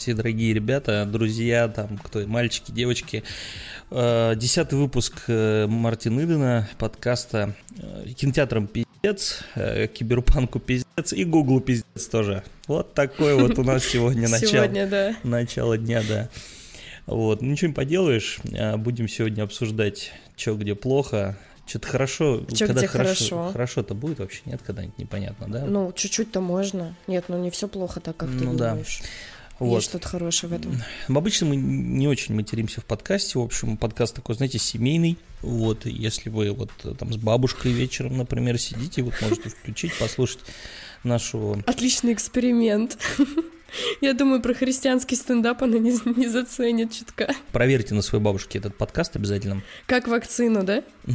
Здравствуйте, дорогие ребята, друзья, там, кто мальчики, девочки. Э, десятый выпуск э, Мартин Идена, подкаста э, кинотеатром пиздец, киберпанку пиздец и гуглу пиздец тоже. Вот такой вот у нас сегодня начало. Сегодня, да. Начало дня, да. Вот, ничего не поделаешь, будем сегодня обсуждать, что где плохо, что-то хорошо, Чё, когда хорошо, хорошо? хорошо-то будет вообще, нет, когда-нибудь непонятно, да? Ну, чуть-чуть-то можно. Нет, ну не все плохо так, как ты Ну да. думаешь. Вот. Есть что-то хорошее в этом. Обычно мы не очень материмся в подкасте. В общем, подкаст такой, знаете, семейный. Вот, если вы вот э, там с бабушкой вечером, например, сидите, вот можете включить, послушать нашу... Отличный эксперимент. Я думаю, про христианский стендап она не, не заценит чутка. Проверьте на своей бабушке этот подкаст обязательно. Как вакцину, да?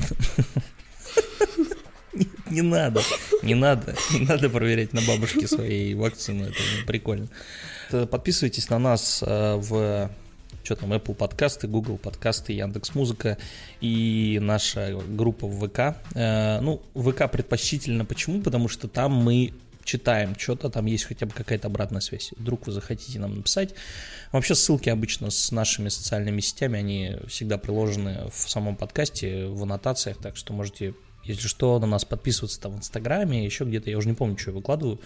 Не надо, не надо, не надо проверять на бабушке своей вакцину, это прикольно. Э, Подписывайтесь на нас э, в что там, Apple подкасты, Google подкасты, Яндекс Музыка и наша группа в ВК. Э, Ну, ВК предпочтительно. Почему? Потому что там мы читаем что-то, там есть хотя бы какая-то обратная связь. Вдруг вы захотите нам написать. Вообще ссылки обычно с нашими социальными сетями, они всегда приложены в самом подкасте, в аннотациях, так что можете, если что, на нас подписываться там в Инстаграме, еще где-то, я уже не помню, что я выкладываю.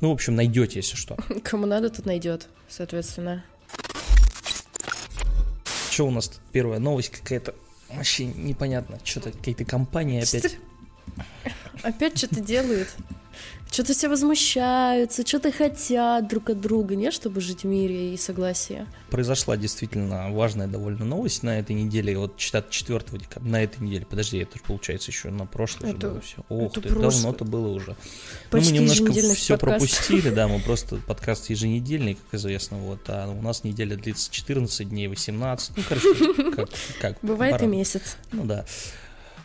Ну, в общем, найдете, если что. Кому надо, тут найдет, соответственно. Что у нас тут первая новость какая-то? Вообще непонятно. Что-то какие-то компании опять. Опять что-то делают. Что-то все возмущаются, что-то хотят друг от друга, не, чтобы жить в мире и согласии. Произошла действительно важная довольно новость на этой неделе. Вот 4 декабря, на этой неделе. Подожди, это же получается еще на прошлое же Это- было все. Ох это ты, прошлое. давно-то было уже. Почти ну, мы немножко все подкаста. пропустили, да, мы просто подкаст еженедельный, как известно, вот, а у нас неделя длится 14 дней, 18, ну, короче, как, как Бывает и месяц. Ну да.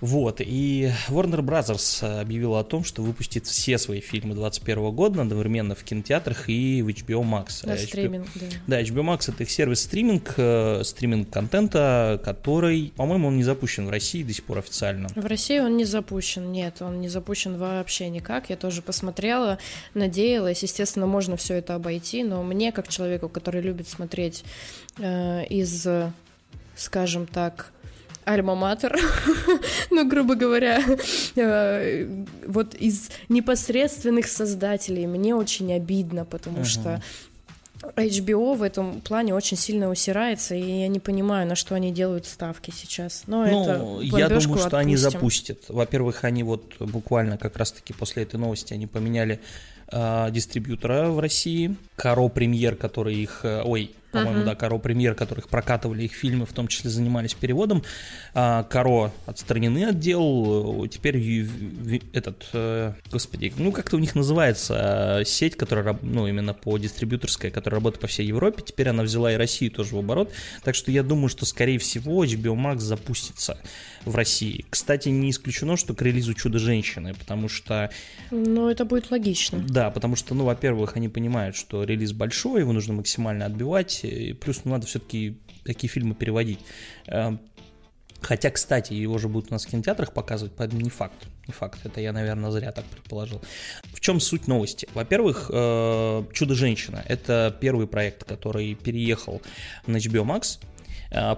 Вот, и Warner Brothers объявила о том, что выпустит все свои фильмы 2021 года одновременно в кинотеатрах и в HBO Max. На А HBO стриминг, да. Да, HBO Max это их сервис стриминг, э, стриминг контента, который, по-моему, он не запущен в России до сих пор официально. В России он не запущен, нет, он не запущен вообще никак. Я тоже посмотрела, надеялась. Естественно, можно все это обойти, но мне, как человеку, который любит смотреть э, из, э, скажем так, альма-матер, ну, грубо говоря, э, вот из непосредственных создателей, мне очень обидно, потому что HBO в этом плане очень сильно усирается, и я не понимаю, на что они делают ставки сейчас. Но Ну, это я думаю, что они отпустим. запустят. Во-первых, они вот буквально как раз-таки после этой новости они поменяли дистрибьютора в России. Каро Премьер, который их... э, ой, по-моему, Мгм. да, Каро Премьер, которых прокатывали их фильмы, в том числе занимались переводом. А, Каро отстранены отдел. э, Теперь этот... э, господи, ну как-то у них называется э, сеть, которая, ну, именно по дистрибьюторской, которая работает по всей Европе. Теперь она взяла и Россию тоже в оборот. Так что я думаю, что, скорее всего, HBO Max запустится в России. Кстати, не исключено, что к релизу «Чудо-женщины», потому что, Ну, это будет логично. да, потому что, ну, во-первых, они понимают, что релиз большой, его нужно максимально отбивать, и плюс ну, надо все-таки такие фильмы переводить. Э, Хотя, кстати, его же будут у нас в кинотеатрах показывать, поэтому не факт. Не факт. Это я, наверное, зря так предположил. В чем суть новости? Во-первых, э, «Чудо-женщина» — это первый проект, который переехал на HBO Max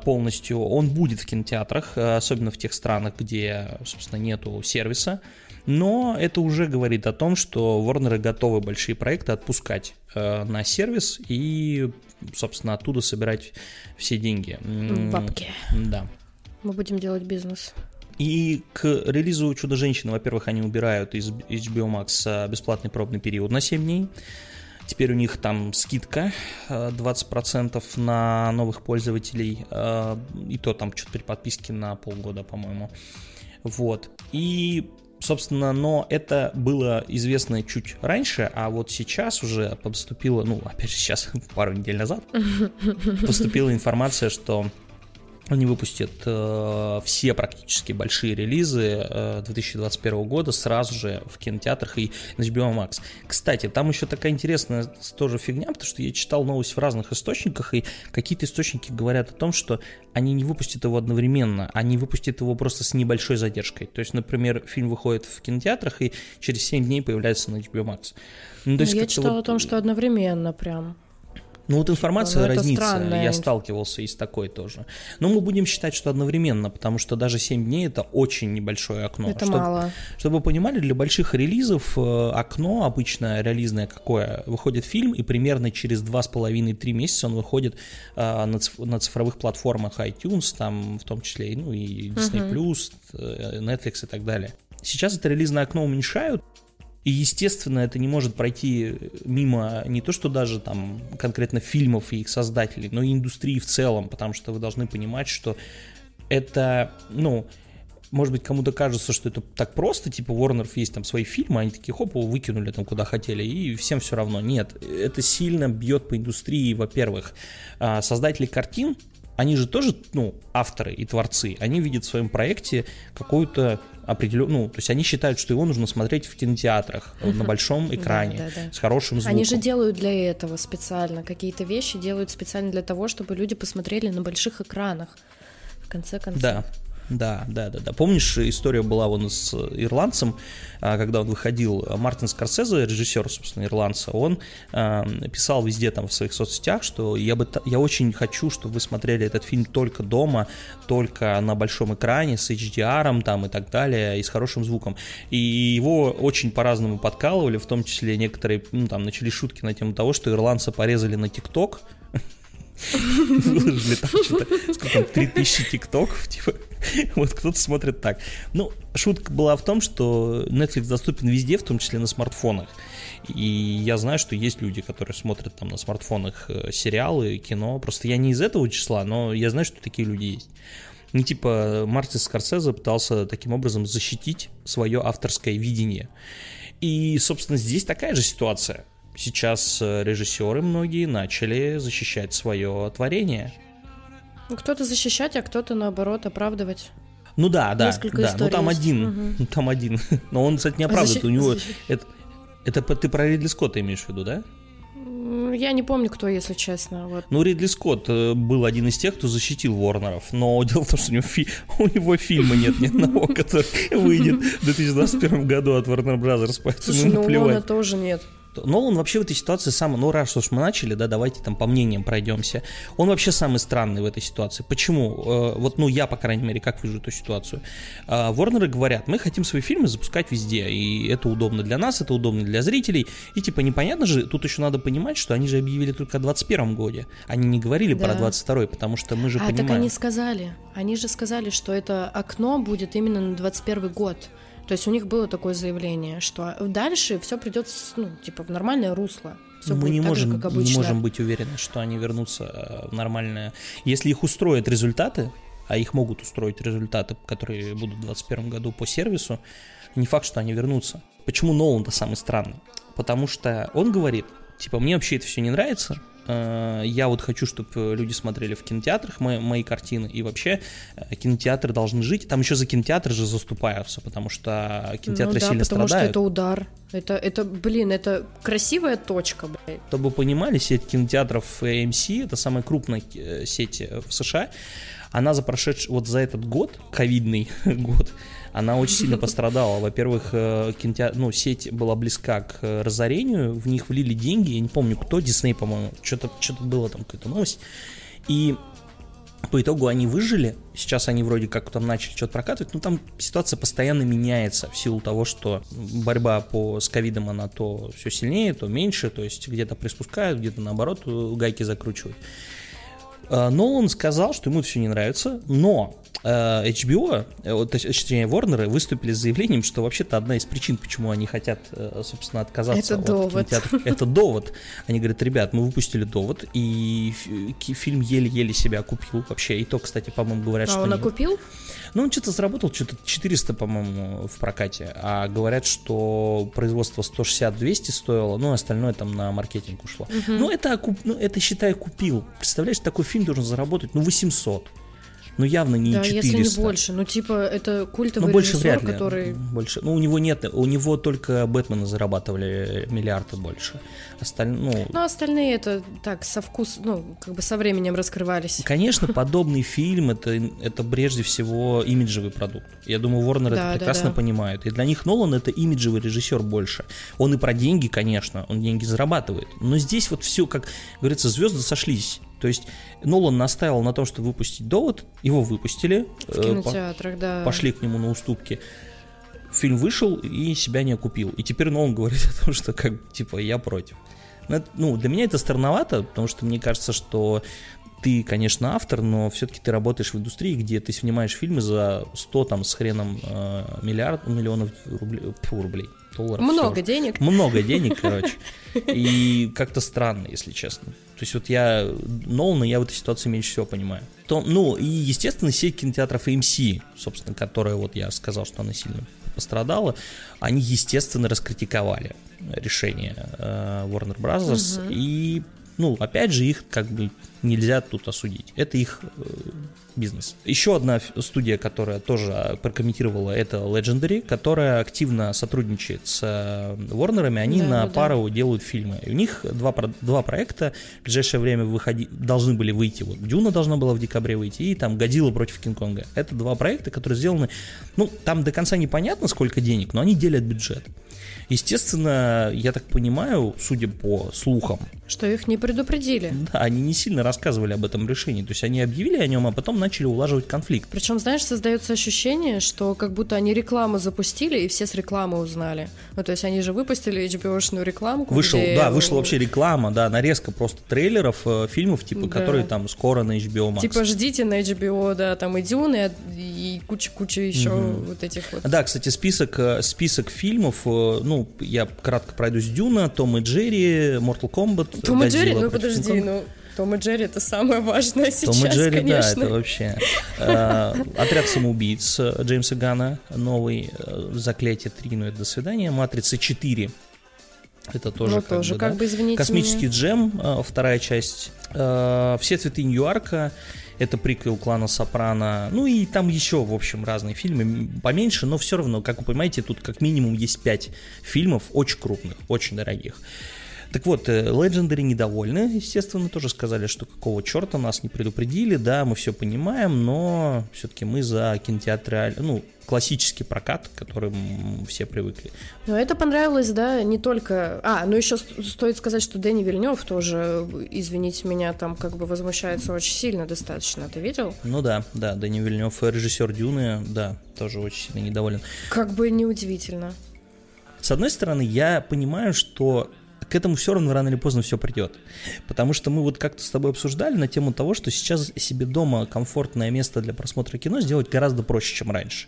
полностью. Он будет в кинотеатрах, э, особенно в тех странах, где, собственно, нету сервиса. Но это уже говорит о том, что Warner готовы большие проекты отпускать э, на сервис и, собственно, оттуда собирать все деньги. Бабки. Да. Мы будем делать бизнес. И к релизу «Чудо-женщины», во-первых, они убирают из HBO Max бесплатный пробный период на 7 дней. Теперь у них там скидка э, 20% на новых пользователей. э, И то там что-то при подписке на полгода, по-моему. Вот. И Собственно, но это было известно чуть раньше, а вот сейчас уже поступило, ну, опять же, сейчас, пару недель назад, поступила информация, что они выпустят э, все практически большие релизы э, 2021 года сразу же в кинотеатрах и на HBO Max. Кстати, там еще такая интересная тоже фигня, потому что я читал новость в разных источниках, и какие-то источники говорят о том, что они не выпустят его одновременно, они выпустят его просто с небольшой задержкой. То есть, например, фильм выходит в кинотеатрах и через 7 дней появляется на HBO Max. Ну, то Ну, есть я читала вот- о том, что одновременно прям. Ну вот информация ну, разнится, странная. я сталкивался и с такой тоже. Но мы будем считать, что одновременно, потому что даже 7 дней это очень небольшое окно. Это чтобы, мало. Чтобы вы понимали, для больших релизов э, окно обычно релизное какое? Выходит фильм, и примерно через 2,5-3 месяца он выходит э, на, циф- на цифровых платформах iTunes, там в том числе ну, и Disney+, uh Netflix и так далее. Сейчас это релизное окно уменьшают, и, естественно, это не может пройти мимо не то, что даже там конкретно фильмов и их создателей, но и индустрии в целом, потому что вы должны понимать, что это, ну, может быть, кому-то кажется, что это так просто, типа Warner есть там свои фильмы, они такие, хоп, выкинули там куда хотели, и всем все равно. Нет, это сильно бьет по индустрии, во-первых. А, создатели картин, они же тоже, ну, авторы и творцы, они видят в своем проекте какую-то определенную, ну, то есть они считают, что его нужно смотреть в кинотеатрах uh-huh. на большом экране да, да, да. с хорошим звуком. Они же делают для этого специально, какие-то вещи делают специально для того, чтобы люди посмотрели на больших экранах. В конце концов. Да, да, да, да, да. Помнишь, история была вон с ирландцем, а, когда он выходил, Мартин Скорсезе, режиссер, собственно, ирландца, он э, писал везде там в своих соцсетях, что я бы, я очень хочу, чтобы вы смотрели этот фильм только дома, только на большом экране с HDR там и так далее, и с хорошим звуком. И его очень по-разному подкалывали, в том числе некоторые, ну, там, начали шутки на тему того, что ирландца порезали на ТикТок, сколько там, 3000 тиктоков, типа, вот кто-то смотрит так. Ну, шутка была в том, что Netflix доступен везде, в том числе на смартфонах. И я знаю, что есть люди, которые смотрят там на смартфонах э, сериалы, кино. Просто я не из этого числа, но я знаю, что такие люди есть. Не типа Мартин Скорсезе пытался таким образом защитить свое авторское видение. И, собственно, здесь такая же ситуация. Сейчас э, режиссеры многие начали защищать свое творение. Ну, кто-то защищать, а кто-то наоборот оправдывать. Ну да, да, Несколько да. Ну там есть. один, угу. там один. Но он, кстати, не оправдывает. Защи... У него Защи... это, это ты про Ридли Скотта имеешь в виду, да? Я не помню, кто, если честно. Вот. Ну, Ридли Скотт э, был один из тех, кто защитил Ворнеров, но дело в том, что у него, фи... у него фильма нет ни одного, который выйдет в 2021 году от Warner Brothers, поэтому Слушай, ну, наплевать. Лона тоже нет. Нолан вообще в этой ситуации самый, ну раз уж мы начали, да, давайте там по мнениям пройдемся. Он вообще самый странный в этой ситуации. Почему? Э, вот, ну я, по крайней мере, как вижу эту ситуацию. Э, Ворнеры говорят, мы хотим свои фильмы запускать везде, и это удобно для нас, это удобно для зрителей. И типа непонятно же, тут еще надо понимать, что они же объявили только о 21 годе. Они не говорили Да. про 22 потому что мы же А, понимаем. так они сказали. Они же сказали, что это окно будет именно на 21 год. То есть у них было такое заявление, что дальше все придет, ну, типа, в нормальное русло. Все мы не можем, же, как обычно. не можем быть уверены, что они вернутся э, в нормальное. Если их устроят результаты, а их могут устроить результаты, которые будут в 2021 году по сервису, не факт, что они вернутся. Почему Нолан-то самый странный? Потому что он говорит, типа, мне вообще это все не нравится, я вот хочу, чтобы люди смотрели в кинотеатрах мои, мои картины, и вообще э, кинотеатры должны жить. Там еще за кинотеатры же заступаются, потому что кинотеатры ну, да, сильно потому страдают. что это удар. Это, это, блин, это красивая точка, блядь. Чтобы вы понимали, сеть кинотеатров AMC, это самая крупная э, сеть э, в США, она за прошедший, вот за этот год, ковидный год, она очень сильно пострадала. Во-первых, э, кинотеатр, ну, сеть была близка к э, разорению, в них влили деньги, я не помню кто, Дисней, по-моему, что-то что было там, какая-то новость. И по итогу они выжили, сейчас они вроде как там начали что-то прокатывать, но там ситуация постоянно меняется в силу того, что борьба по, с ковидом, она то все сильнее, то меньше, то есть где-то приспускают, где-то наоборот э, гайки закручивают. Нолан сказал, что ему все не нравится, но HBO, э, вот, точ- точнее Warner, выступили с заявлением, что вообще-то одна из причин, почему они хотят, э, собственно, отказаться Это от довод. кинотеатров, это довод. Они говорят, ребят, мы выпустили довод, и фильм еле-еле себя окупил вообще. И то, кстати, по-моему, говорят, А что... он не- окупил? ну, он что-то заработал, что-то 400, по-моему, в прокате. А говорят, что производство 160-200 стоило, ну, остальное там на маркетинг ушло. Ну, это, ну, это, считай, купил. Представляешь, такой фильм должен заработать, ну, 800. Но явно не да, 400. если не больше. Ну, типа, это культовый ну, больше режиссер, вряд ли. который... Больше. Ну, у него нет, у него только Бэтмена зарабатывали миллиарды больше. Остальные, ну, Ну, остальные это так, со вкус, ну, как бы со временем раскрывались. Конечно, подобный фильм это, это прежде всего имиджевый продукт. Я думаю, Warner Да, это прекрасно да. понимают. И для них Нолан это имиджевый режиссер больше. Он и про деньги, конечно, он деньги зарабатывает. Но здесь вот все, как говорится, звезды сошлись. То есть Нолан настаивал на том, чтобы выпустить довод, его выпустили, В э, по- кинотеатрах, да. пошли к нему на уступки. Фильм вышел и себя не окупил. И теперь Нолан говорит о том, что как типа я против. Ну, для меня это странновато, потому что мне кажется, что ты, конечно, автор, но все-таки ты работаешь в индустрии, где ты снимаешь фильмы за 100 там с хреном э, миллиард, миллионов рублей, фу, рублей, долларов. Много всё. денег. Много денег, короче. И как-то странно, если честно. То есть вот я, Нолана, я в этой ситуации меньше всего понимаю. То, ну, и, естественно, сеть кинотеатров AMC, собственно, которая, вот я сказал, что она сильно пострадала, они, естественно, раскритиковали решение э, Warner Bros. Мгм. И, ну, опять же, их как бы нельзя тут осудить. Это их э, бизнес. Еще одна студия, которая тоже э, прокомментировала, это Legendary, которая активно сотрудничает с э, Warner'ами, они Да, на да, пару делают фильмы. И у них два, два проекта в ближайшее время выходи, должны были выйти. Вот Дюна должна была в декабре выйти, и там Годзилла против Кинг-Конга. Это два проекта, которые сделаны, ну, там до конца непонятно, сколько денег, но они делят бюджет. Естественно, я так понимаю, судя по слухам, Что их не предупредили. да, они не сильно рассказывали об этом решении. То есть они объявили о нем, а потом начали улаживать конфликт. Причем, знаешь, создается ощущение, что как будто они рекламу запустили, и все с рекламы узнали. Ну, то есть они же выпустили HBO-шную рекламку. Вышел, где- да, вышла вообще реклама, да, нарезка просто трейлеров, э, фильмов, типа, Да. которые там скоро на HBO Max. Типа ждите на HBO, да, там и Дюны, и куча-куча еще Мгм. вот этих вот. Да, кстати, список, э, список фильмов, э, ну, я кратко пройдусь. Дюна, Том и Джерри, Mortal Kombat, Том и Джерри, ну подожди, ну Том и Джерри это самое важное сейчас, Том и Джерри, конечно. да, это вообще. Э, Отряд самоубийц э, Джеймса Гана, новый, э, Заклятие 3, ну это до свидания, Матрица 4, это тоже ну как тоже, бы, да. как бы, извините Космический меня. джем, вторая часть. Все цветы Нью-Йорка. Это приквел клана Сопрано. Ну и там еще, в общем, разные фильмы. Поменьше, но все равно, как вы понимаете, тут как минимум есть пять фильмов очень крупных, очень дорогих. Так вот, э, Legendary недовольны, естественно, тоже сказали, что какого черта нас не предупредили, да, мы все понимаем, но все-таки мы за кинотеатраль, ну, классический прокат, к которым все привыкли. Но это понравилось, да, не только... А, ну еще стоит сказать, что Дэнни Вильнев тоже, извините меня, там как бы возмущается очень сильно достаточно. Ты видел? Ну да, да, Дани Вильнев, режиссер Дюны, да, тоже очень сильно недоволен. Как бы неудивительно. С одной стороны, я понимаю, что к этому все равно рано или поздно все придет. Потому что мы вот как-то с тобой обсуждали на тему того, что сейчас себе дома комфортное место для просмотра кино сделать гораздо проще, чем раньше.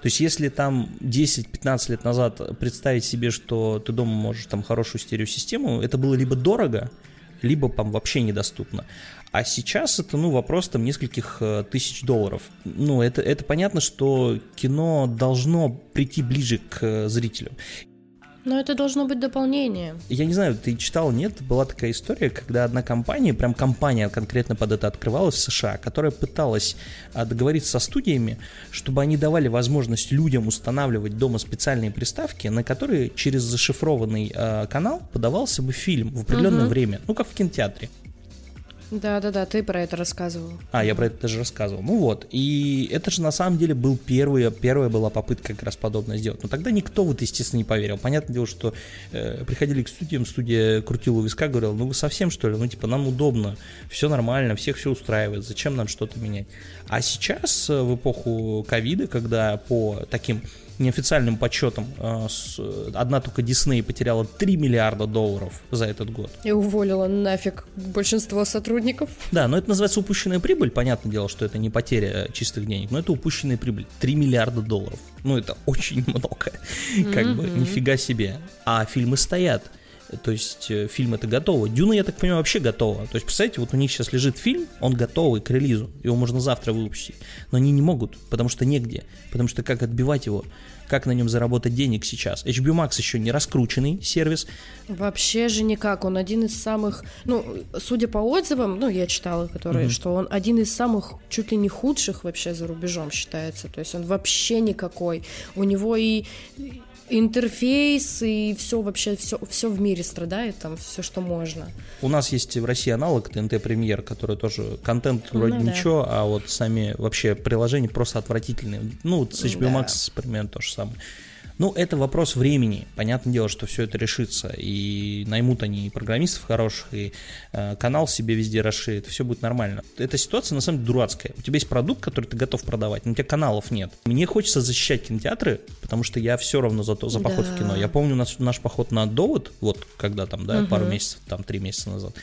То есть, если там 10-15 лет назад представить себе, что ты дома можешь там хорошую стереосистему, это было либо дорого, либо там вообще недоступно. А сейчас это, ну, вопрос там нескольких э, тысяч долларов. Ну, это, это понятно, что кино должно прийти ближе к э, зрителю. Но это должно быть дополнение. Я не знаю, ты читал, нет? Была такая история, когда одна компания, прям компания конкретно под это открывалась в США, которая пыталась а, договориться со студиями, чтобы они давали возможность людям устанавливать дома специальные приставки, на которые через зашифрованный а, канал подавался бы фильм в определенное Мгм. время, ну как в кинотеатре. Да-да-да, ты про это рассказывал. А, я про это даже рассказывал. Ну вот, и это же на самом деле был первый, первая была попытка как раз подобное сделать. Но тогда никто в это, естественно, не поверил. Понятное дело, что э, приходили к студиям, студия крутила у виска, говорила, ну вы совсем что ли? Ну типа нам удобно, все нормально, всех все устраивает, зачем нам что-то менять? А сейчас, э, в эпоху ковида, когда по таким неофициальным подсчетам э, с- одна только Дисней потеряла 3 миллиарда долларов за этот год. И уволила нафиг большинство сотрудников. Да, но это называется упущенная прибыль. Понятное дело, что это не потеря э, чистых денег, но это упущенная прибыль. 3 миллиарда долларов. Ну, это очень много. Как бы, нифига себе. А фильмы стоят. То есть э, фильм это готово. Дюна, я так понимаю, вообще готова. То есть, представляете, вот у них сейчас лежит фильм, он готовый к релизу, его можно завтра выпустить. Но они не могут, потому что негде. Потому что как отбивать его? Как на нем заработать денег сейчас? HBO Max еще не раскрученный сервис. Вообще же никак. Он один из самых, ну, судя по отзывам, ну, я читала, которые, mm-hmm. что он один из самых чуть ли не худших вообще за рубежом считается. То есть он вообще никакой. У него и интерфейс и все вообще все все в мире страдает там все что можно. У нас есть в России аналог ТНТ Премьер, который тоже контент ну вроде ну, ничего, да. а вот сами вообще приложения просто отвратительные. Ну с HBO да. Max примерно то же самое. Ну, это вопрос времени. Понятное дело, что все это решится. И наймут они и программистов хороших, и э, канал себе везде расширит, все будет нормально. Эта ситуация на самом деле дурацкая. У тебя есть продукт, который ты готов продавать, но у тебя каналов нет. Мне хочется защищать кинотеатры, потому что я все равно за, то, за поход да. в кино. Я помню наш, наш поход на довод, вот когда там, да, угу. пару месяцев, там три месяца назад.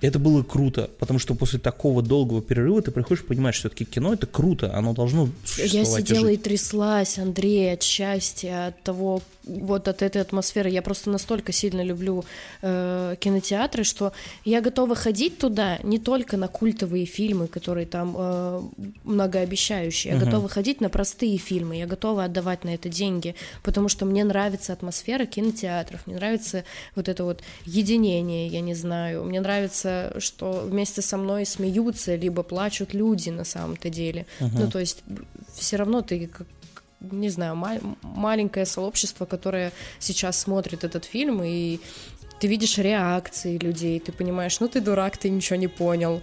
Это было круто, потому что после такого долгого перерыва ты приходишь понимать, что все-таки кино это круто, оно должно существовать. Я сидела и, и тряслась, Андрей, от счастья, от того, вот от этой атмосферы. Я просто настолько сильно люблю э, кинотеатры, что я готова ходить туда не только на культовые фильмы, которые там э, многообещающие. Я угу. готова ходить на простые фильмы. Я готова отдавать на это деньги, потому что мне нравится атмосфера кинотеатров, мне нравится вот это вот единение, я не знаю. Мне нравится, что вместе со мной смеются либо плачут люди на самом-то деле. Угу. Ну то есть все равно ты как не знаю, ма- маленькое сообщество, которое сейчас смотрит этот фильм, и ты видишь реакции людей, ты понимаешь, ну ты дурак, ты ничего не понял.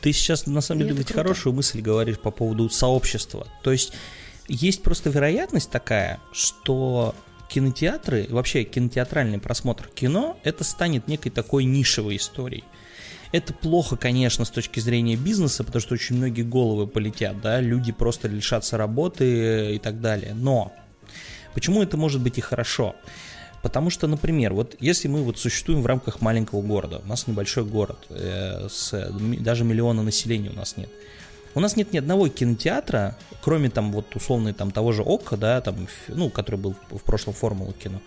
Ты сейчас, на самом деле, ведь хорошую мысль говоришь по поводу сообщества. То есть есть просто вероятность такая, что кинотеатры, вообще кинотеатральный просмотр кино, это станет некой такой нишевой историей. Это плохо, конечно, с точки зрения бизнеса, потому что очень многие головы полетят, да, люди просто лишатся работы и так далее. Но почему это может быть и хорошо? Потому что, например, вот если мы вот существуем в рамках маленького города, у нас небольшой город, э, с, даже миллиона населения у нас нет. У нас нет ни одного кинотеатра, кроме там вот условно там того же Ока, да, там, ну, который был в прошлом формуле кино.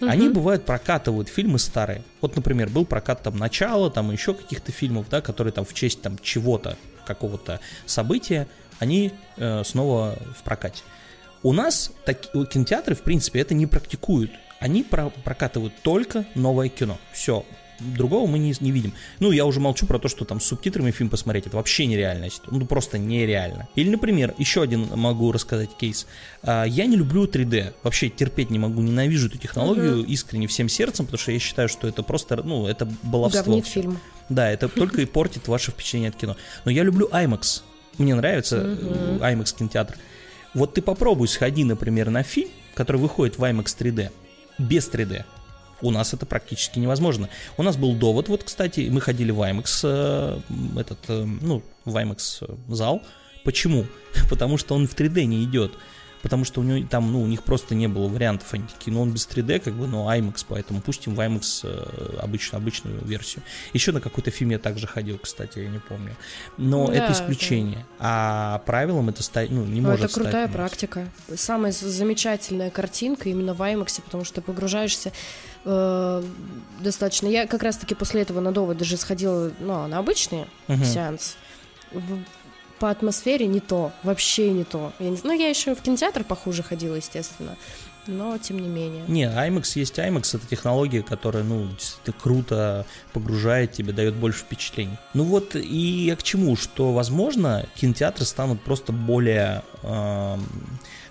Угу. Они бывают прокатывают фильмы старые. Вот, например, был прокат там начала, там еще каких-то фильмов, да, которые там в честь там чего-то, какого-то события, они э, снова в прокате. У нас так, кинотеатры, в принципе, это не практикуют. Они про прокатывают только новое кино. Все, другого мы не, не видим. Ну, я уже молчу про то, что там с субтитрами фильм посмотреть, это вообще нереальность. Ну, просто нереально. Или, например, еще один могу рассказать кейс. А, я не люблю 3D. Вообще терпеть не могу, ненавижу эту технологию uh-huh. искренне всем сердцем, потому что я считаю, что это просто, ну, это баловство. Говнит фильм. Да, это только и портит ваше впечатление от кино. Но я люблю IMAX. Мне нравится uh-huh. IMAX кинотеатр. Вот ты попробуй сходи, например, на фильм, который выходит в IMAX 3D, без 3D. У нас это практически невозможно. У нас был довод, вот, кстати, мы ходили в IMAX, э, этот, э, ну, в IMAX э, зал. Почему? Потому что он в 3D не идет. Потому что у него там, ну, у них просто не было вариантов. Они такие, ну, он без 3D, как бы, но IMAX, поэтому пустим в IMAX обычную, обычную версию. Еще на какой-то фильм я также ходил, кстати, я не помню. Но да, это исключение. Да. А правилом это стать, ну, не может Это крутая стать, практика. Самая замечательная картинка именно в IMAX, потому что погружаешься э, достаточно. Я как раз-таки после этого на довод даже сходила ну, на обычный uh-huh. сеанс. В, по атмосфере не то, вообще не то. Я не, ну, я еще в кинотеатр похуже ходила, естественно. Но тем не менее. Не, IMAX есть IMAX, это технология, которая, ну, действительно круто погружает тебе, дает больше впечатлений. Ну вот и я к чему, что, возможно, кинотеатры станут просто более э,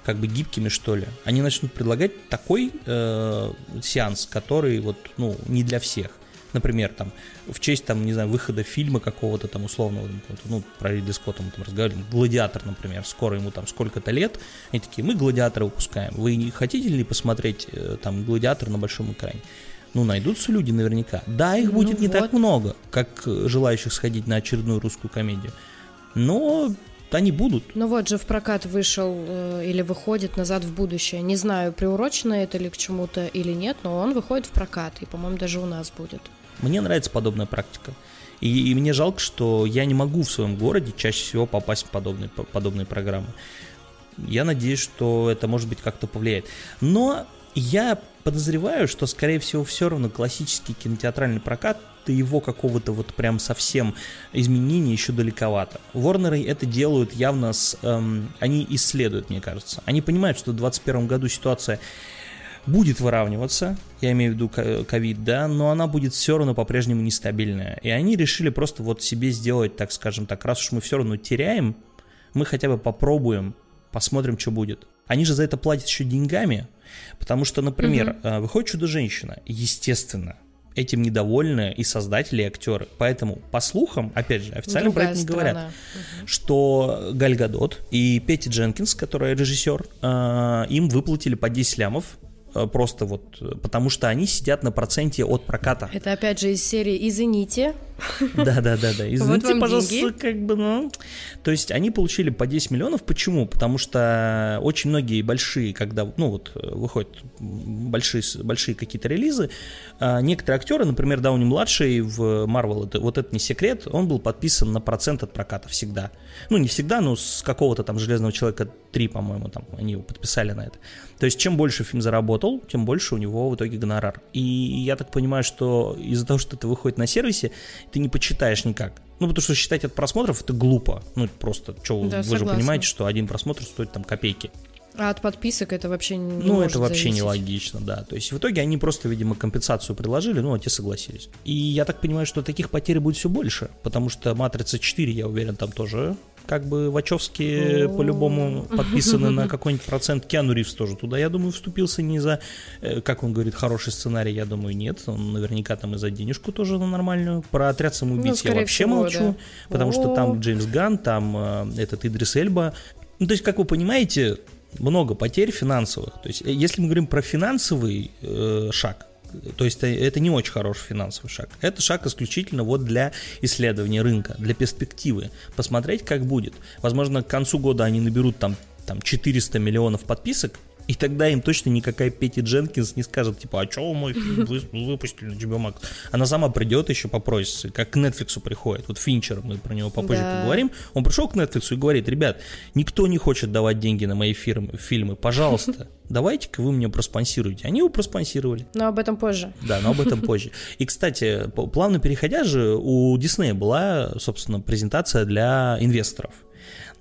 как бы гибкими, что ли. Они начнут предлагать такой э, сеанс, который вот, ну, не для всех. Например, там, в честь, там, не знаю, выхода фильма какого-то там условного, ну, про Ридли Скотта мы там разговаривали, «Гладиатор», например, скоро ему там сколько-то лет, они такие, мы «Гладиатора» выпускаем, вы не хотите ли посмотреть э, там «Гладиатор» на большом экране? Ну, найдутся люди наверняка. Да, их будет ну не вот. так много, как э, желающих сходить на очередную русскую комедию. Но они будут. Ну вот же в прокат вышел э, или выходит «Назад в будущее». Не знаю, приурочено это ли к чему-то или нет, но он выходит в прокат, и, по-моему, даже у нас будет. Мне нравится подобная практика. И, и мне жалко, что я не могу в своем городе чаще всего попасть в подобные, подобные программы. Я надеюсь, что это, может быть, как-то повлияет. Но я подозреваю, что, скорее всего, все равно классический кинотеатральный прокат до его какого-то вот прям совсем изменения еще далековато. Ворнеры это делают явно с... Эм, они исследуют, мне кажется. Они понимают, что в 2021 году ситуация будет выравниваться, я имею в виду ковид, да, но она будет все равно по-прежнему нестабильная. И они решили просто вот себе сделать, так скажем так, раз уж мы все равно теряем, мы хотя бы попробуем, посмотрим, что будет. Они же за это платят еще деньгами, потому что, например, угу. выходит «Чудо-женщина», естественно, этим недовольны и создатели, и актеры. Поэтому, по слухам, опять же, официально Другая про это не страна. говорят, угу. что Галь Гадот и Петти Дженкинс, которая режиссер, э, им выплатили по 10 лямов просто вот, э, потому что они сидят на проценте от проката. Это опять же из серии «Извините». Да-да-да-да, извините, вот пожалуйста, как бы, ну... То есть они получили по 10 миллионов, почему? Потому что очень многие большие, когда, ну вот, э, выходят большие, большие какие-то релизы, некоторые актеры, например, Дауни-младший в Marvel, это, вот это не секрет, он был подписан на процент от проката всегда. Ну, не всегда, но с какого-то там Железного Человека 3, по-моему, там они его подписали на это. То есть чем больше фильм заработал, тем больше у него в итоге гонорар. И я так понимаю, что из-за того, что это выходит на сервисе, ты не почитаешь никак. Ну, потому что считать от просмотров это глупо. Ну, просто, что, да, вы согласна. же понимаете, что один просмотр стоит там копейки. А от подписок это вообще не Ну, это вообще зависеть. нелогично, да. То есть в итоге они просто, видимо, компенсацию предложили, ну, а те согласились. И я так понимаю, что таких потерь будет все больше, потому что «Матрица 4», я уверен, там тоже как бы Вачовски по-любому подписаны на какой-нибудь процент. Киану Ривз тоже туда, я думаю, вступился не за, э, как он говорит, хороший сценарий, я думаю, нет. Он наверняка там и за денежку тоже на нормальную. Про отряд самоубийц ну, я вообще всего, молчу, да. потому что там Джеймс Ган, там э, этот Идрис Эльба. Ну, то есть, как вы понимаете, много потерь финансовых. То есть, э, если мы говорим про финансовый э, шаг, то есть это не очень хороший финансовый шаг. Это шаг исключительно вот для исследования рынка, для перспективы. Посмотреть, как будет. Возможно, к концу года они наберут там, там 400 миллионов подписок, и тогда им точно никакая Петти Дженкинс не скажет, типа, а что мы вы, выпустили на HBO Max? Она сама придет еще попросится, как к Netflix приходит. Вот Финчер, мы про него попозже да. поговорим. Он пришел к Netflix и говорит, ребят, никто не хочет давать деньги на мои фирмы, фильмы, пожалуйста, давайте-ка вы мне проспонсируете. Они его проспонсировали. Но об этом позже. Да, но об этом позже. И, кстати, плавно переходя же, у Диснея была, собственно, презентация для инвесторов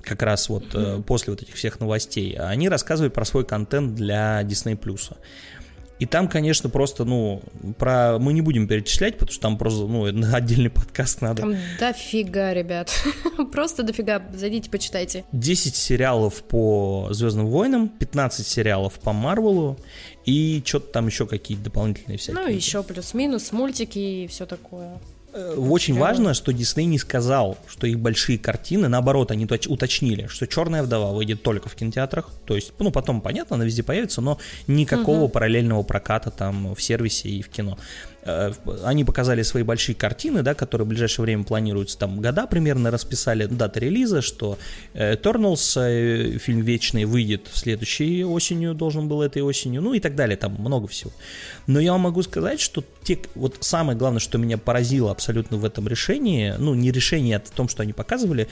как раз вот э, после вот этих всех новостей, они рассказывали про свой контент для Disney+. И там, конечно, просто, ну, про мы не будем перечислять, потому что там просто, ну, отдельный подкаст надо. Там дофига, ребят. просто дофига. Зайдите, почитайте. 10 сериалов по Звездным войнам, 15 сериалов по Марвелу и что-то там еще какие-то дополнительные всякие. Ну, еще плюс-минус, мультики и все такое. Э, очень важно, что Дисней не сказал, что их большие картины, наоборот, они уточнили, что Черная вдова выйдет только в кинотеатрах. То есть, ну, потом, понятно, она везде появится, но никакого угу. параллельного проката там в сервисе и в кино. Э, они показали свои большие картины, да, которые в ближайшее время планируются, там года примерно расписали даты релиза, что Eternals, э, фильм Вечный, выйдет следующей осенью, должен был этой осенью, ну и так далее, там много всего. Но я вам могу сказать, что те, вот самое главное, что меня поразило абсолютно в этом решении, ну не решение, а в том, что они показывали,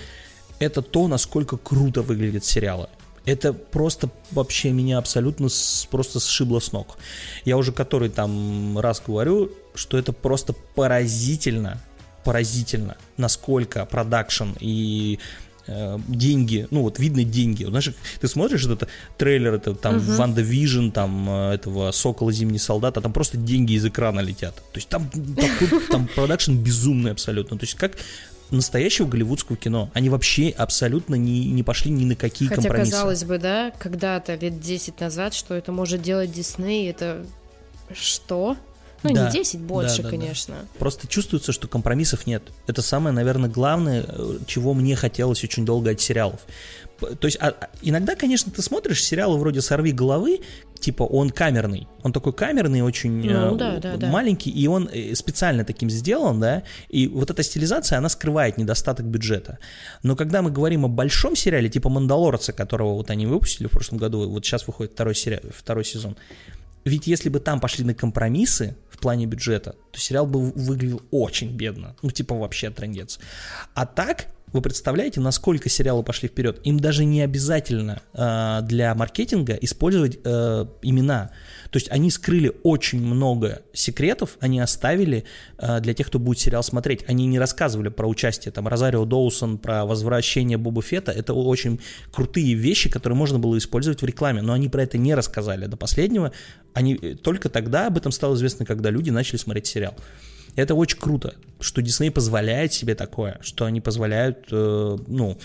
это то, насколько круто выглядят сериалы. Это просто вообще меня абсолютно с, просто сшибло с ног. Я уже который там раз говорю, что это просто поразительно, поразительно, насколько продакшн и э, деньги, ну вот видно деньги. Знаешь, ты смотришь этот трейлер, это там uh-huh. WandaVision, там э, этого Сокола Зимний солдат, а там просто деньги из экрана летят. То есть там такой, там продакшн безумный абсолютно. То есть как настоящего голливудского кино. Они вообще абсолютно не, не пошли ни на какие Хотя, компромиссы. казалось бы, да, когда-то, лет 10 назад, что это может делать Дисней, это что? Ну, да, не 10, больше, да, да, конечно. Да. Просто чувствуется, что компромиссов нет. Это самое, наверное, главное, э, чего мне хотелось очень долго от сериалов. То есть а, а, иногда, конечно, ты смотришь сериалы вроде «Сорви головы», типа он камерный. Он такой камерный, очень ну, э, да, да, да. маленький, и он э, специально таким сделан, да, и вот эта стилизация, она скрывает недостаток бюджета. Но когда мы говорим о большом сериале, типа «Мандалорца», которого вот они выпустили в прошлом году, вот сейчас выходит второй, сериал, второй сезон, ведь если бы там пошли на компромиссы в плане бюджета, то сериал бы выглядел очень бедно. Ну, типа вообще трендец. А так, Вы представляете, насколько сериалы пошли вперед? Им даже не обязательно э, для маркетинга использовать э, имена. То есть они скрыли очень много секретов, они оставили э, для тех, кто будет сериал смотреть. Они не рассказывали про участие там Розарио Доусон, про возвращение Боба Фета. Это очень крутые вещи, которые можно было использовать в рекламе, но они про это не рассказали до последнего. Они э, только тогда об этом стало известно, когда люди начали смотреть сериал. Это очень круто, что Дисней позволяет себе такое, что они позволяют, э, ну,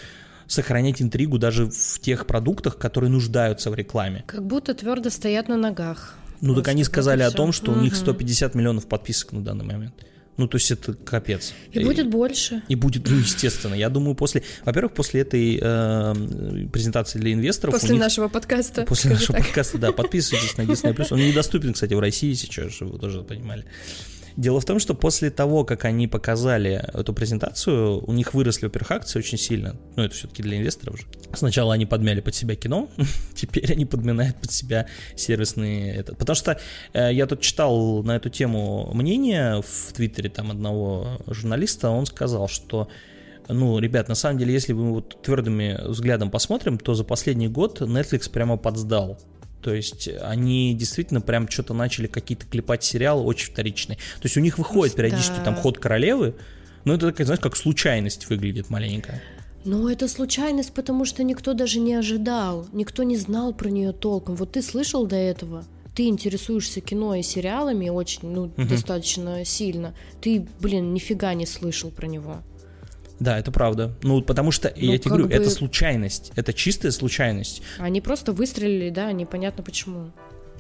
сохранять интригу даже в тех продуктах, которые нуждаются в рекламе. Как будто твердо стоят на ногах. Ну, Просто так они сказали о том, что угу. у них 150 миллионов подписок на данный момент. Ну, то есть это капец. И, и будет больше. И будет, ну, естественно. Я думаю, после, во-первых, после этой э, презентации для инвесторов. После них, нашего подкаста. После нашего так. подкаста, да, подписывайтесь на Disney+. Он недоступен, кстати, в России сейчас, чтобы вы тоже понимали. Дело в том, что после того, как они показали эту презентацию, у них выросли, во-первых, акции очень сильно. Ну, это все-таки для инвесторов же. Сначала они подмяли под себя кино, теперь они подминают под себя сервисные... Это. Потому что э, я тут читал на эту тему мнение в Твиттере там одного журналиста, он сказал, что ну, ребят, на самом деле, если мы вот твердым взглядом посмотрим, то за последний год Netflix прямо подсдал то есть они действительно прям что-то начали какие-то клепать сериалы очень вторичные. То есть у них выходит периодически да. там ход королевы, но это такая, знаешь, как случайность выглядит маленькая. Но это случайность, потому что никто даже не ожидал, никто не знал про нее толком. Вот ты слышал до этого? Ты интересуешься кино и сериалами очень, ну, угу. достаточно сильно. Ты, блин, нифига не слышал про него. Да, это правда. Ну, потому что, ну, я тебе говорю, бы... это случайность. Это чистая случайность. Они просто выстрелили, да, непонятно почему.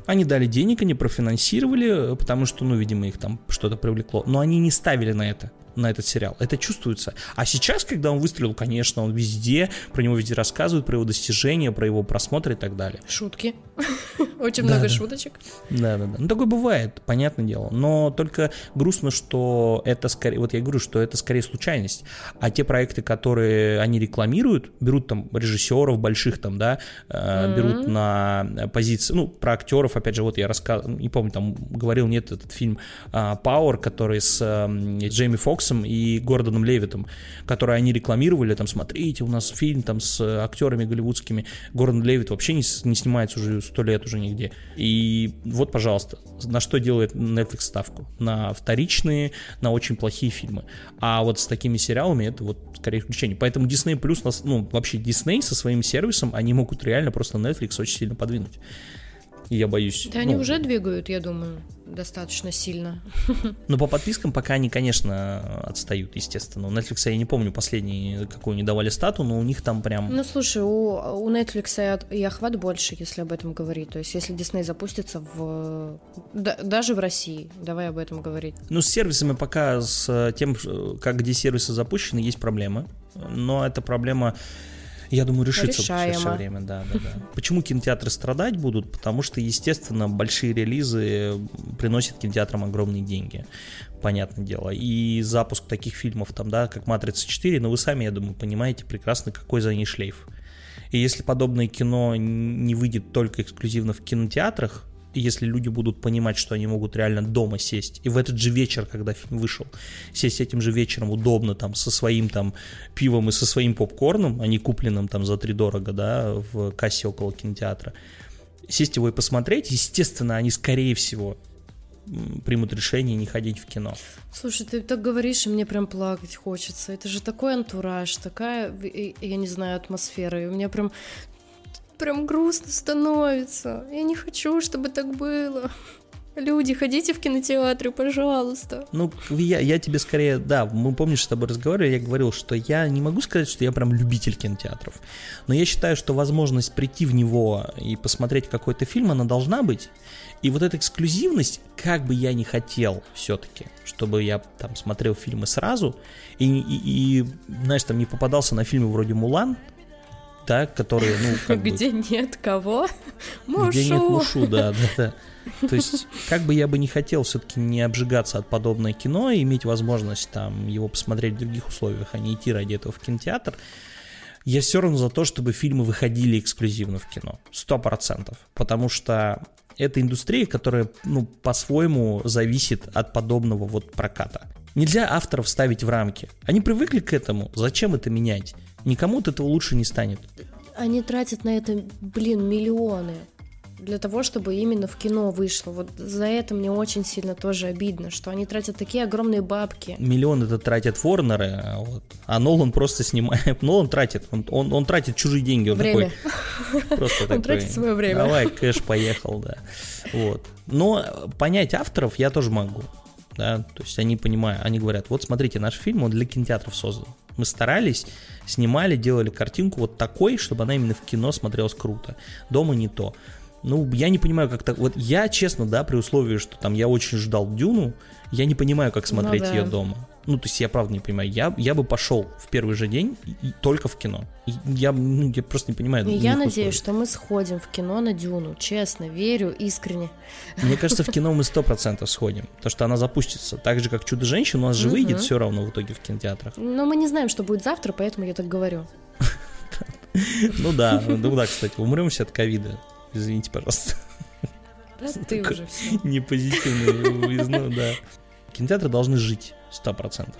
Они дали денег, они профинансировали, потому что, ну, видимо, их там что-то привлекло. Но они не ставили на это на этот сериал. Это чувствуется. А сейчас, когда он выстрелил, конечно, он везде, про него везде рассказывают, про его достижения, про его просмотры и так далее. Шутки. Очень много шуточек. Да, да, да. Ну, такое бывает, понятное дело. Но только грустно, что это скорее, вот я говорю, что это скорее случайность. А те проекты, которые они рекламируют, берут там режиссеров больших там, да, э, берут на позиции, ну, про актеров, опять же, вот я рассказывал, не помню, там говорил, нет, этот фильм Power, который с Джейми Фокс Фоксом и Гордоном Левитом, которые они рекламировали, там, смотрите, у нас фильм там с актерами голливудскими, Гордон Левит вообще не, не снимается уже сто лет уже нигде. И вот, пожалуйста, на что делает Netflix ставку? На вторичные, на очень плохие фильмы. А вот с такими сериалами это вот скорее исключение. Поэтому Disney Plus, ну, вообще Disney со своим сервисом, они могут реально просто Netflix очень сильно подвинуть я боюсь. Да, ну, они уже двигают, я думаю, достаточно сильно. Но по подпискам пока они, конечно, отстают, естественно. У Netflix я не помню последний, какой они давали стату, но у них там прям... Ну, слушай, у, у Netflix и охват больше, если об этом говорить. То есть, если Disney запустится в... Да, даже в России, давай об этом говорить. Ну, с сервисами пока, с тем, как где сервисы запущены, есть проблемы. Но эта проблема я думаю, решится Решаемо. в ближайшее время, да, да, да. Почему кинотеатры страдать будут? Потому что, естественно, большие релизы приносят кинотеатрам огромные деньги. Понятное дело. И запуск таких фильмов, там, да, как «Матрица 4», но вы сами, я думаю, понимаете прекрасно, какой за ней шлейф. И если подобное кино не выйдет только эксклюзивно в кинотеатрах, если люди будут понимать, что они могут реально дома сесть, и в этот же вечер, когда фильм вышел, сесть этим же вечером удобно там со своим там пивом и со своим попкорном, а не купленным там за три дорого, да, в кассе около кинотеатра, сесть его и посмотреть, естественно, они скорее всего примут решение не ходить в кино. Слушай, ты так говоришь, и мне прям плакать хочется. Это же такой антураж, такая, я не знаю, атмосфера. И у меня прям прям грустно становится. Я не хочу, чтобы так было. Люди, ходите в кинотеатры, пожалуйста. Ну, я, я тебе скорее, да, мы помнишь, с тобой разговаривали, я говорил, что я не могу сказать, что я прям любитель кинотеатров, но я считаю, что возможность прийти в него и посмотреть какой-то фильм, она должна быть. И вот эта эксклюзивность, как бы я не хотел все-таки, чтобы я там смотрел фильмы сразу и, и, и, знаешь, там не попадался на фильмы вроде «Мулан», да, которые, ну, как Где бы... нет кого? Мушу. Где нет мушу, да, да, да. То есть, как бы я бы не хотел все-таки не обжигаться от подобное кино и иметь возможность там его посмотреть в других условиях, а не идти ради этого в кинотеатр, я все равно за то, чтобы фильмы выходили эксклюзивно в кино. Сто процентов. Потому что это индустрия, которая, ну, по-своему зависит от подобного вот проката. Нельзя авторов ставить в рамки. Они привыкли к этому. Зачем это менять? Никому от этого лучше не станет. Они тратят на это, блин, миллионы для того, чтобы именно в кино вышло. Вот за это мне очень сильно тоже обидно, что они тратят такие огромные бабки. Миллион это тратят Ворнеры, а, вот, а Нолан просто снимает. Нолан тратит, он, он, он тратит чужие деньги. Он время. такой, просто Он такой, тратит свое время. Давай, кэш, поехал, да. Вот. Но понять авторов я тоже могу. Да, то есть они понимают, они говорят, вот смотрите, наш фильм, он для кинотеатров создан. Мы старались, снимали, делали картинку вот такой, чтобы она именно в кино смотрелась круто. Дома не то. Ну, я не понимаю, как так. Вот я, честно, да, при условии, что там я очень ждал Дюну, я не понимаю, как смотреть Ну да. ее дома. Ну, то есть я правда не понимаю. Я, я бы пошел в первый же день и, и только в кино. И я, ну, я просто не понимаю. И я условий. надеюсь, что мы сходим в кино на Дюну, честно, верю, искренне. Мне кажется, в кино мы 100% сходим. Потому что она запустится. Так же, как «Чудо-женщина», у нас же выйдет все равно в итоге в кинотеатрах. Но мы не знаем, что будет завтра, поэтому я так говорю. Ну да, ну да, кстати, умрем все от ковида. Извините, пожалуйста. Да ты уже все. Не позитивный выездной, да. Кинотеатры должны жить 100%.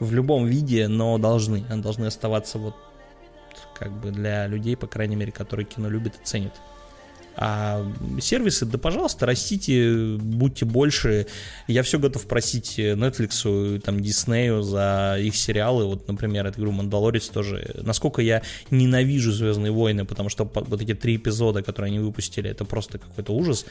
В любом виде, но должны. Они должны оставаться вот как бы для людей, по крайней мере, которые кино любят и ценят. А сервисы, да пожалуйста, растите, будьте больше. Я все готов просить Netflix, там, Disney за их сериалы. Вот, например, я говорю, Мандалорец тоже. Насколько я ненавижу Звездные войны, потому что вот эти три эпизода, которые они выпустили, это просто какой-то ужас.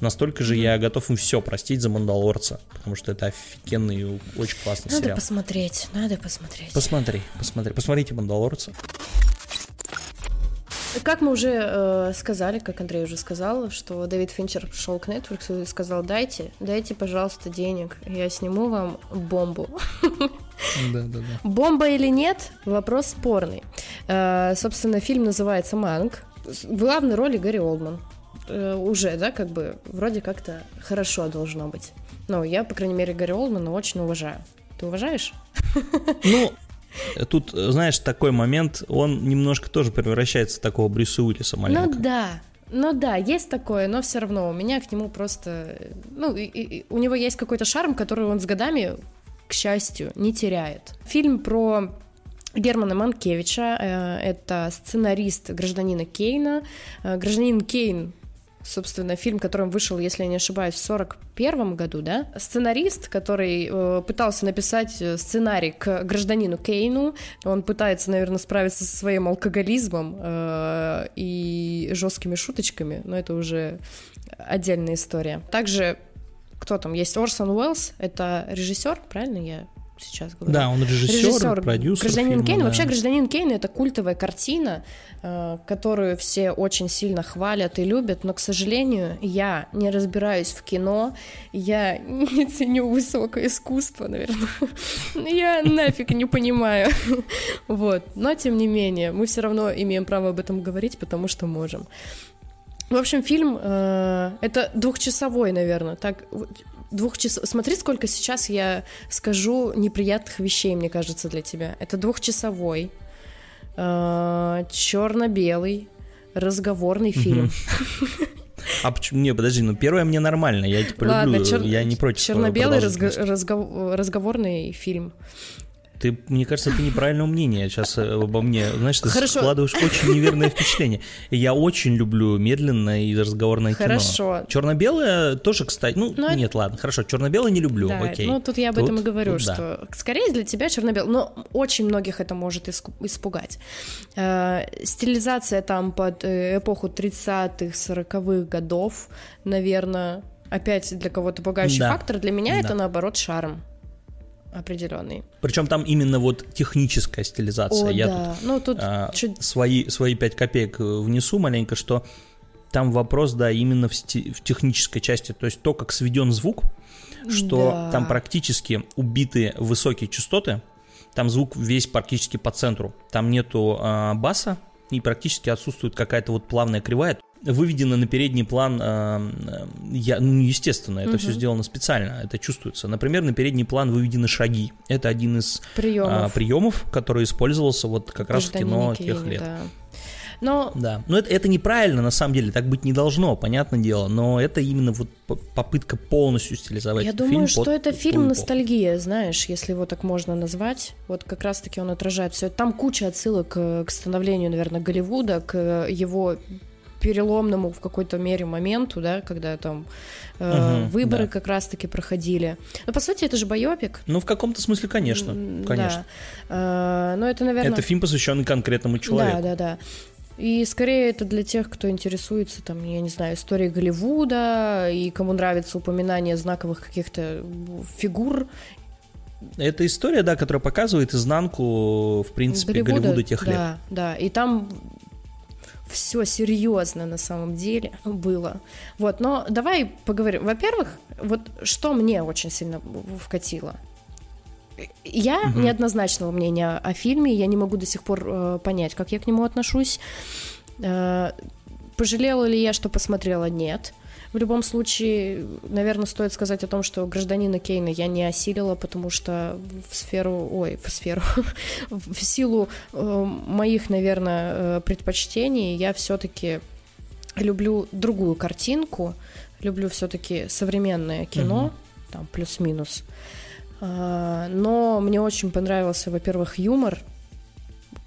Настолько же я готов им все простить за Мандалорца, потому что это офигенный и очень классный Надо сериал. посмотреть, надо посмотреть. Посмотри, посмотри, посмотрите Мандалорца. Как мы уже э, сказали, как Андрей уже сказал, что Дэвид Финчер пришел к Netflix и сказал, дайте, дайте, пожалуйста, денег, я сниму вам бомбу. Да, да, да. Бомба или нет, вопрос спорный. Э, собственно, фильм называется «Манк». С- В главной роли Гарри Олдман. Э, уже, да, как бы, вроде как-то хорошо должно быть. Ну, я, по крайней мере, Гарри Олдмана очень уважаю. Ты уважаешь? Ну, тут, знаешь, такой момент, он немножко тоже превращается в такого Брюса Уиллиса маленького. Ну да, ну да, есть такое, но все равно у меня к нему просто, ну, и- и- и у него есть какой-то шарм, который он с годами, к счастью, не теряет. Фильм про Германа Манкевича, э, это сценарист гражданина Кейна. Э, Гражданин Кейн собственно, фильм, которым вышел, если я не ошибаюсь, в 41 году, да? Сценарист, который э, пытался написать э, сценарий к гражданину Кейну, он пытается, наверное, справиться со своим алкоголизмом э, и жесткими шуточками, но это уже отдельная история. Также кто там? Есть Орсон Уэллс, это режиссер, правильно я сейчас говорю? Да, он режиссер, продюсер. Гражданин фильма, Кейн. да. Вообще, Гражданин Кейн это культовая картина, э, которую все очень сильно хвалят и любят, но, к сожалению, я не разбираюсь в кино, я не ценю высокое искусство, наверное. Я нафиг не понимаю. Вот. Но, тем не менее, мы все равно имеем право об этом говорить, потому что можем. В общем, фильм э, это двухчасовой, наверное. Так, вот, двухчас... Смотри, сколько сейчас я скажу неприятных вещей, мне кажется, для тебя. Это двухчасовой, э, черно-белый, разговорный фильм. А почему? Не, подожди, ну первое мне нормально, я типа Ладно, люблю, чер- я не против черно-белый продолжительности. разго- разго- разговорный фильм. Ты, мне кажется, ты неправильного мнения сейчас э, обо мне. Знаешь, ты Хорошо. складываешь очень неверное впечатление. Я очень люблю медленное и разговорное Хорошо. кино. Черно-белое тоже, кстати, ну, Ну, это- нет, ладно, хорошо, черно-белое не люблю, Да, окей. ну тут я об Тут- этом и говорю, тут да. что скорее для тебя черно-белый, но очень многих это может испугать. Э, стилизация там под э, эпоху 30-х, 40-х годов, наверное, опять для кого-то пугающий Да. фактор, для меня Да. это наоборот шарм определенный. Причем там именно вот техническая стилизация. О, я да. Ну тут а, чуть- свои, свои 5 копеек э, внесу маленько, что там вопрос, да, именно в, сти- в технической части, то есть то, как сведен звук, что Да. там практически убиты высокие частоты, там звук весь практически по центру, там нету а, баса и практически отсутствует какая-то вот плавная кривая. Выведено на передний план, а, э, я, ну, естественно, это все сделано специально, это чувствуется. Например, на передний план выведены шаги. Это один из приемов. а, приемов, который использовался вот как раз в кино Гражданина тех лет. да. Но... Да, но это, это неправильно, на самом деле, так быть не должно, понятное дело, но это именно вот попытка полностью стилизовать Я фильм думаю, что под это фильм ностальгия, знаешь, если его так можно назвать. Вот как раз-таки он отражает все. Там куча отсылок к, к становлению, наверное, Голливуда, к его переломному в какой-то мере моменту, да, когда там э, Мгм, выборы да. как раз-таки проходили. Но по сути это же байопик. Ну, в каком-то смысле, конечно, конечно. Да. Э, но это, наверное... Это фильм, посвященный конкретному человеку. Да, да, да. И скорее это для тех, кто интересуется, там, я не знаю, историей Голливуда, и кому нравится упоминание знаковых каких-то фигур Это история, да, которая показывает изнанку, в принципе, Голливуда, тех лет. Да, да. И там все серьезно на самом деле было. Вот, но давай поговорим. Во-первых, вот что мне очень сильно вкатило. Я Мгм. неоднозначного мнения о фильме, я не могу до сих пор э, понять, как я к нему отношусь. Э, пожалела ли я, что посмотрела? Нет. В любом случае, наверное, стоит сказать о том, что гражданина Кейна я не осилила, потому что в сферу, ой, в сферу, в силу э, моих, наверное, э, предпочтений я все-таки люблю другую картинку, люблю все-таки современное кино, Мгм. там плюс-минус. А, Но мне очень понравился, во-первых, юмор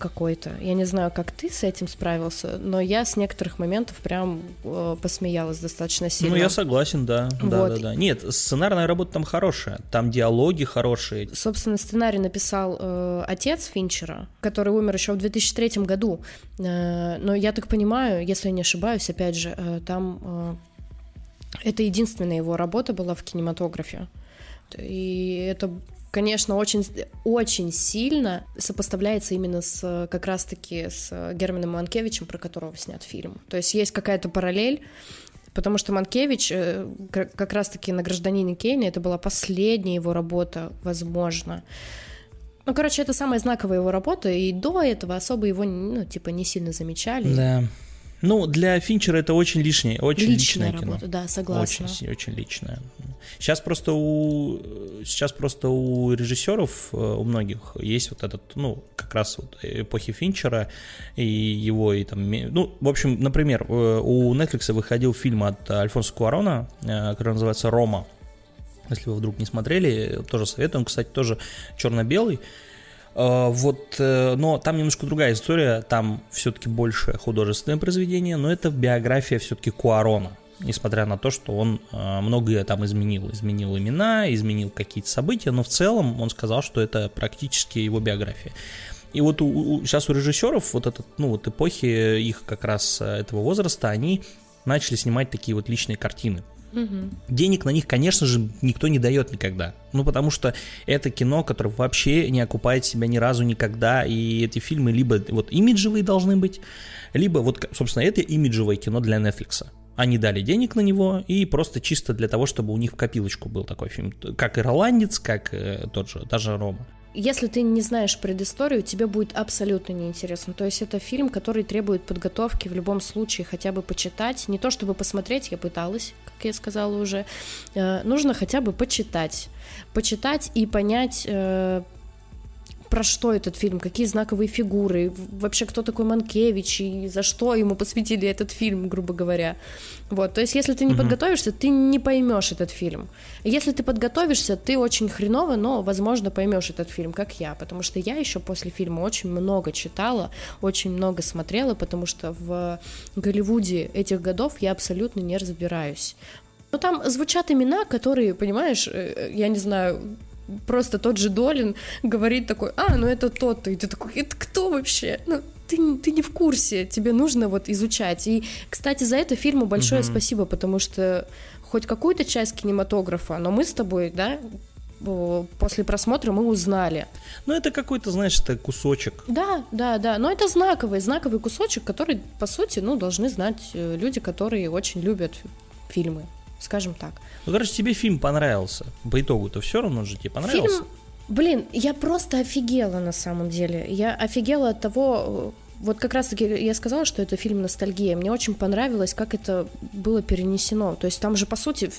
какой-то. Я не знаю, как ты с этим справился, но я с некоторых моментов прям э, посмеялась достаточно сильно. Ну, я согласен, да. Да, Вот. да, да. Нет, сценарная работа там хорошая. Там диалоги хорошие. Собственно, сценарий написал э, отец Финчера, который умер еще в 2003 году. Э, но я так понимаю, если я не ошибаюсь, опять же, э, там э, это единственная его работа была в кинематографе. И это, конечно, очень, очень сильно сопоставляется именно с как раз-таки с Германом Манкевичем, про которого снят фильм. То есть есть какая-то параллель, Потому что Манкевич э, как раз-таки на «Гражданине Кейна» это была последняя его работа, возможно. Ну, короче, это самая знаковая его работа, и до этого особо его, ну, типа, не сильно замечали. Да. Ну, для Финчера это очень лишнее, очень Личная личное кино. работа, да, согласна. Очень, очень личное. Сейчас просто у сейчас просто у режиссеров э, у многих есть вот этот, ну, как раз вот эпохи Финчера и его и там, ну, в общем, например, э, у Netflix выходил фильм от Альфонса Куарона, э, который называется «Рома». Если вы вдруг не смотрели, тоже советую. Он, кстати, тоже черно-белый. Э, Вот, э, но там немножко другая история, там все-таки больше художественное произведение, но это биография все-таки Куарона, несмотря на то, что он э, многое там изменил, изменил имена, изменил какие-то события, но в целом он сказал, что это практически его биография. И вот у, у- сейчас у режиссеров вот этот, ну вот эпохи их как раз этого возраста, они начали снимать такие вот личные картины. Мгм. Денег на них, конечно же, никто не дает никогда. Ну, потому что это кино, которое вообще не окупает себя ни разу никогда. И эти фильмы либо вот имиджевые должны быть, либо вот, собственно, это имиджевое кино для Netflix. Они дали денег на него и просто чисто для того, чтобы у них в копилочку был такой фильм. Как «Ирландец», как э, тот же, даже «Рома». Если ты не знаешь предысторию, тебе будет абсолютно неинтересно. То есть это фильм, который требует подготовки в любом случае, хотя бы почитать. Не то чтобы посмотреть, я пыталась, как я сказала уже. Э, нужно хотя бы почитать. Почитать и понять, э, про что этот фильм, какие знаковые фигуры, вообще кто такой Манкевич и за что ему посвятили этот фильм, грубо говоря. Вот, то есть если ты не Мгм. подготовишься, ты не поймешь этот фильм. Если ты подготовишься, ты очень хреново, но, возможно, поймешь этот фильм, как я, потому что я еще после фильма очень много читала, очень много смотрела, потому что в Голливуде этих годов я абсолютно не разбираюсь. Но там звучат имена, которые, понимаешь, э, я не знаю, просто тот же Долин говорит такой, а, ну это тот-то, и ты такой, это кто вообще? Ну, ты, ты не в курсе, тебе нужно вот изучать. И, кстати, за это фильму большое Мгм. спасибо, потому что хоть какую-то часть кинематографа, но мы с тобой, да, после просмотра мы узнали. Ну, это какой-то, знаешь, это кусочек. Да, да, да, но это знаковый, знаковый кусочек, который, по сути, ну, должны знать э, люди, которые очень любят фильмы, скажем так. Ну, короче, тебе фильм понравился. По итогу-то все равно же тебе понравился. Фильм, блин, я просто офигела на самом деле. Я офигела от того, э, вот как раз-таки я сказала, что это фильм ностальгия. Мне очень понравилось, как это было перенесено. То есть там же, по сути,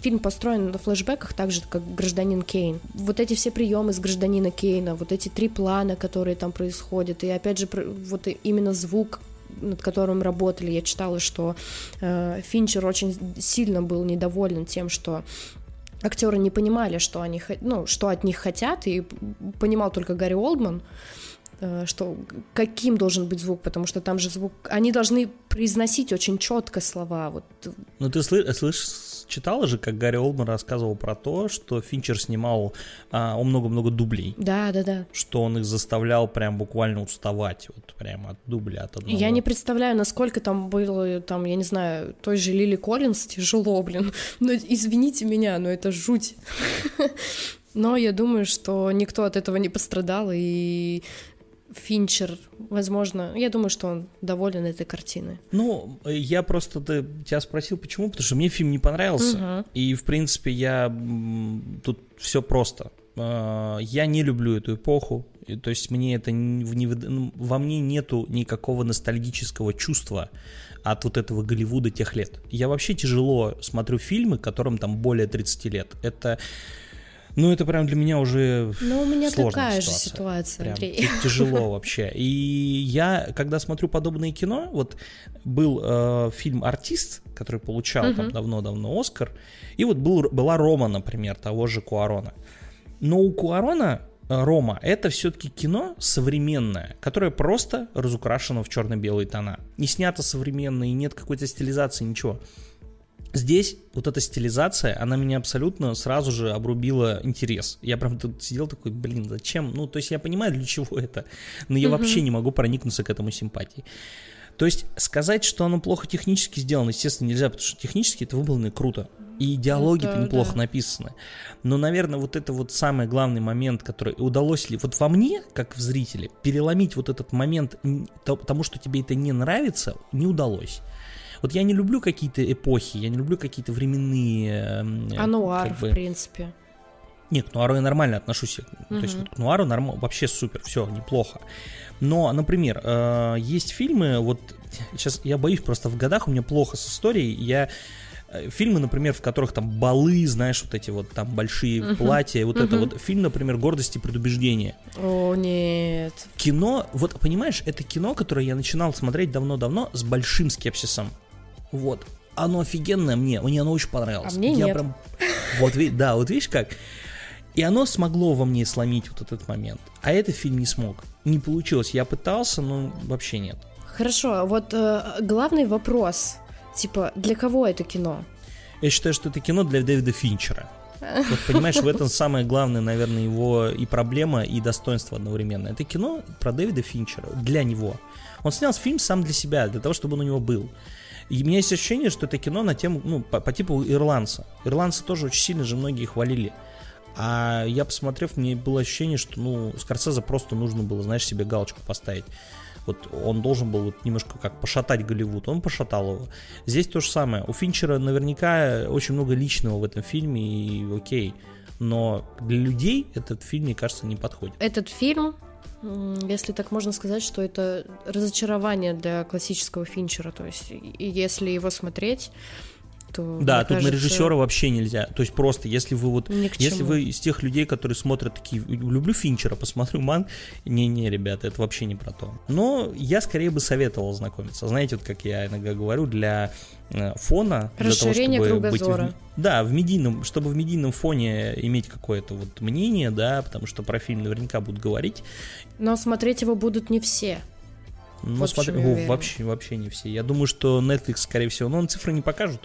фильм построен на флешбеках, так же, как «Гражданин Кейн». Вот эти все приемы с «Гражданина Кейна», вот эти три плана, которые там происходят, и опять же, вот именно звук над которым работали, я читала, что э, Финчер очень сильно был недоволен тем, что актеры не понимали, что они, ну, что от них хотят, и понимал только Гарри Олдман, э, что каким должен быть звук, потому что там же звук, они должны произносить очень четко слова. Вот. Ну ты слышишь читала же, как Гарри Олдман рассказывал про то, что Финчер снимал а, он много-много дублей. Да, да, да. Что он их заставлял прям буквально уставать, вот прям от дубля, от одного. Я не представляю, насколько там было, там, я не знаю, той же Лили Коллинз тяжело, блин. Но извините меня, но это жуть. Но я думаю, что никто от этого не пострадал, и Финчер, возможно, я думаю, что он доволен этой картиной. Ну, я просто ты, тебя спросил, почему, потому что мне фильм не понравился, угу. и, в принципе, я тут все просто. А, я не люблю эту эпоху, то есть мне это не, ну, во мне нету никакого ностальгического чувства от вот этого Голливуда тех лет. Я вообще тяжело смотрю фильмы, которым там более 30 лет. Это ну, это прям для меня уже Ну, у меня такая ситуация. же ситуация, прям Андрей. Тяжело вообще. И я, когда смотрю подобное кино, вот был э, фильм «Артист», который получал uh-huh. там давно-давно Оскар, и вот был, была Рома, например, того же Куарона. Но у Куарона э, Рома это все-таки кино современное, которое просто разукрашено в черно-белые тона. Не снято современно, и нет какой-то стилизации, ничего. Здесь вот эта стилизация, она меня абсолютно сразу же обрубила интерес. Я прям тут сидел такой, блин, зачем? Ну, то есть я понимаю, для чего это, но я угу. вообще не могу проникнуться к этому симпатии. То есть сказать, что оно плохо технически сделано, естественно, нельзя, потому что технически это выполнено круто. И диалоги-то ну, неплохо да. написаны. Но, наверное, вот это вот самый главный момент, который удалось ли вот во мне, как в зрителе, переломить вот этот момент тому, что тебе это не нравится, не удалось. Вот я не люблю какие-то эпохи, я не люблю какие-то временные... Эм, а нуар, как бы... в принципе. Нет, к нуару я нормально отношусь. Угу. То есть вот к нуару норм... вообще супер, все, неплохо. Но, например, э, есть фильмы, вот сейчас я боюсь просто в годах, у меня плохо с историей, я э, фильмы, например, в которых там балы, знаешь, вот эти вот там большие uh-huh. платья, вот uh-huh. это вот фильм, например, «Гордость и предубеждение». О, нет. Кино, вот понимаешь, это кино, которое я начинал смотреть давно-давно с большим скепсисом. Вот. Оно офигенное мне, мне оно очень понравилось. А мне я нет. Прям... Вот, да, вот видишь как? И оно смогло во мне сломить вот этот момент. А этот фильм не смог. Не получилось. Я пытался, но вообще нет. Хорошо, вот э, главный вопрос. Типа, для кого это кино? Я считаю, что это кино для Дэвида Финчера. Вот понимаешь, в этом самое главное, наверное, его и проблема, и достоинство одновременно. Это кино про Дэвида Финчера, для него. Он снял фильм сам для себя, для того, чтобы он у него был. И у меня есть ощущение, что это кино на тему, ну, по, по типу ирландца. Ирландцы тоже очень сильно же многие хвалили. А я, посмотрев, мне было ощущение, что, ну, Скорсезе просто нужно было, знаешь, себе галочку поставить. Вот он должен был вот немножко как пошатать Голливуд, он пошатал его. Здесь то же самое. У Финчера наверняка очень много личного в этом фильме, и окей. Но для людей этот фильм, мне кажется, не подходит. Этот фильм если так можно сказать, что это разочарование для классического Финчера. То есть, если его смотреть, то. Да, тут кажется... на режиссера вообще нельзя. То есть просто, если вы вот, если вы из тех людей, которые смотрят такие, люблю Финчера, посмотрю Ман, не-не, ребята, это вообще не про то. Но я скорее бы советовал знакомиться. Знаете, вот как я иногда говорю, для э, фона, Расширение для того, чтобы кругозора. быть в, да, в медийном, чтобы в медийном фоне иметь какое-то вот мнение, да, потому что про фильм наверняка будут говорить. Но смотреть его будут не все. Ну, вот смотри, вообще, вообще не все. Я думаю, что Netflix, скорее всего, ну, он цифры не покажут,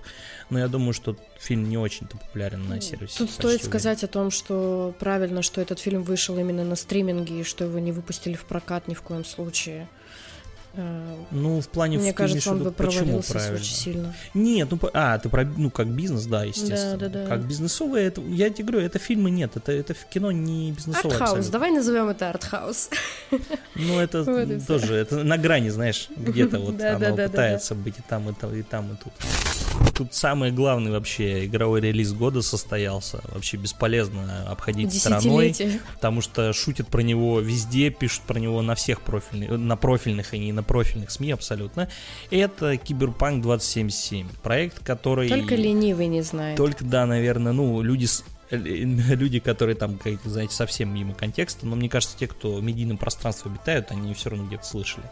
но я думаю, что фильм не очень-то популярен на сервисе. Тут стоит сказать о том, что правильно, что этот фильм вышел именно на стриминге, и что его не выпустили в прокат ни в коем случае. Э, ну, в плане... Мне кажется, он бы провалился очень сильно. Нет, ну, а, ты про, ну, как бизнес, да, естественно. Да, да, да. Как бизнесовые, это, я тебе говорю, это фильмы нет, это, это в кино не бизнесовое Артхаус, давай назовем это артхаус. Ну, это вот тоже, это на грани, знаешь, где-то вот оно пытается быть и там, и там, и там, и тут. Тут самый главный вообще игровой релиз года состоялся. Вообще бесполезно обходить стороной, потому что шутят про него везде, пишут про него на всех профильных, на профильных и не на профильных СМИ абсолютно. Это Киберпанк 2077. Проект, который... Только ленивый не знает. Только, да, наверное, ну, люди э, люди, которые там, как, знаете, совсем мимо контекста, но мне кажется, те, кто в медийном пространстве обитают, они все равно где-то слышали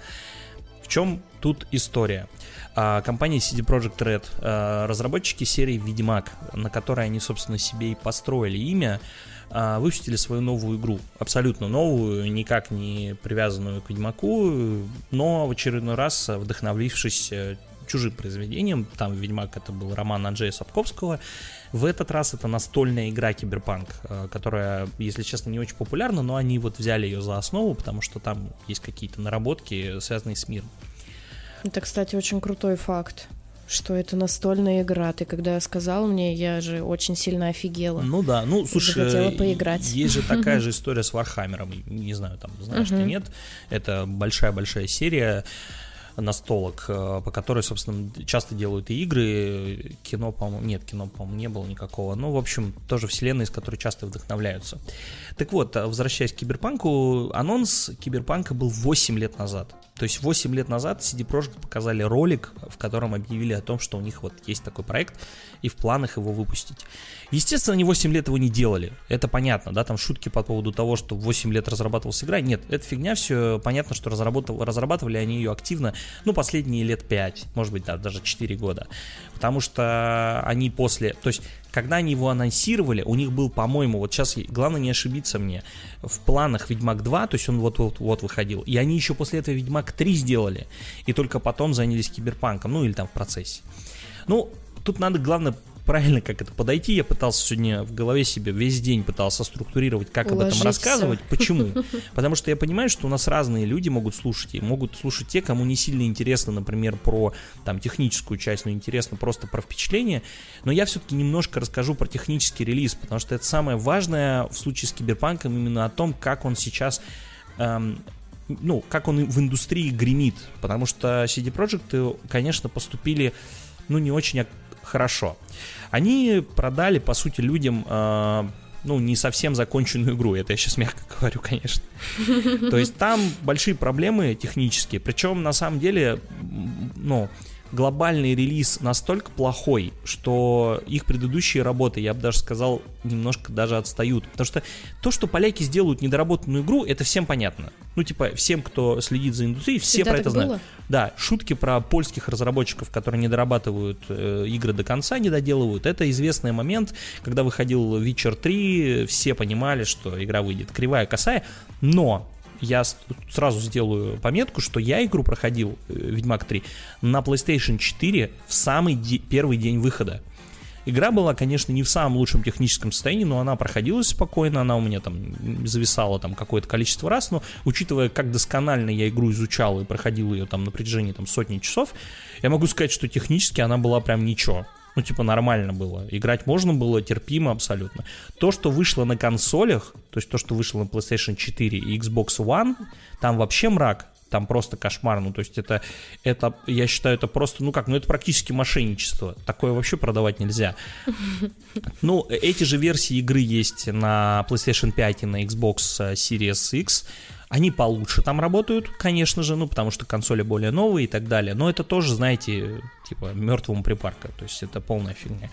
чем тут история? А, компания CD Projekt Red, а, разработчики серии Ведьмак, на которой они, собственно, себе и построили имя, выпустили свою новую игру. Абсолютно новую, никак не привязанную к Ведьмаку, но в очередной раз вдохновившись э, чужим произведением. Там Ведьмак это был роман Анджея Сапковского. В этот раз это настольная игра Киберпанк, э, которая, если честно, не очень популярна, но они вот взяли ее за основу, потому что там есть какие-то наработки, связанные с миром. Это, кстати, очень крутой факт что это настольная игра. Ты когда сказал мне, я же очень сильно офигела. Ну да, ну слушай, захотела поиграть. есть же такая же история с Вархаммером. Не знаю, там знаешь ты нет. Это большая-большая серия настолок, э, по которой, собственно, часто делают и игры, кино, по-моему, нет, кино, по-моему, не было никакого, ну, в общем, тоже вселенная, из которой часто вдохновляются. Так вот, э, возвращаясь к Киберпанку, анонс Киберпанка был 8 лет назад. То есть 8 лет назад CD Projekt показали ролик, в котором объявили о том, что у них вот есть такой проект, и в планах его выпустить. Естественно, они 8 лет его не делали. Это понятно, да, там шутки по поводу того, что 8 лет разрабатывалась игра. Нет, это фигня, все понятно, что разрабатывали они ее активно, ну, последние лет 5, может быть, да, даже 4 года. Потому что они после, то есть когда они его анонсировали, у них был, по-моему, вот сейчас, главное не ошибиться мне, в планах Ведьмак 2, то есть он вот-вот выходил, и они еще после этого Ведьмак 3 сделали, и только потом занялись Киберпанком, ну или там в процессе. Ну, тут надо, главное, правильно как это подойти. Я пытался сегодня в голове себе весь день пытался структурировать, как Уложить об этом рассказывать. Все. Почему? Потому что я понимаю, что у нас разные люди могут слушать. И могут слушать те, кому не сильно интересно, например, про там техническую часть, но интересно просто про впечатление. Но я все-таки немножко расскажу про технический релиз, потому что это самое важное в случае с Киберпанком именно о том, как он сейчас эм, ну, как он в индустрии гремит, потому что CD Projekt, конечно, поступили, ну, не очень хорошо. Они продали, по сути, людям э, ну, не совсем законченную игру. Это я сейчас мягко говорю, конечно. То есть там большие проблемы технические. Причем, на самом деле, ну, глобальный релиз настолько плохой, что их предыдущие работы, я бы даже сказал, немножко даже отстают. Потому что то, что поляки сделают недоработанную игру, это всем понятно. Ну, типа, всем, кто следит за индустрией, все Всегда про это знают. Было? Да, шутки про польских разработчиков, которые не дорабатывают э, игры до конца, не доделывают, это известный момент, когда выходил Witcher 3, все понимали, что игра выйдет кривая, косая, но я сразу сделаю пометку, что я игру проходил, э, Ведьмак 3, на PlayStation 4 в самый де- первый день выхода. Игра была, конечно, не в самом лучшем техническом состоянии, но она проходилась спокойно, она у меня там зависала там какое-то количество раз, но учитывая, как досконально я игру изучал и проходил ее там на протяжении там сотни часов, я могу сказать, что технически она была прям ничего. Ну, типа, нормально было. Играть можно было, терпимо абсолютно. То, что вышло на консолях, то есть то, что вышло на PlayStation 4 и Xbox One, там вообще мрак, там просто кошмар. Ну, то есть это, это, я считаю, это просто, ну как, ну это практически мошенничество. Такое вообще продавать нельзя. Ну, эти же версии игры есть на PlayStation 5 и на Xbox Series X. Они получше там работают, конечно же, ну, потому что консоли более новые и так далее. Но это тоже, знаете, типа мертвому припарка. То есть это полная фигня.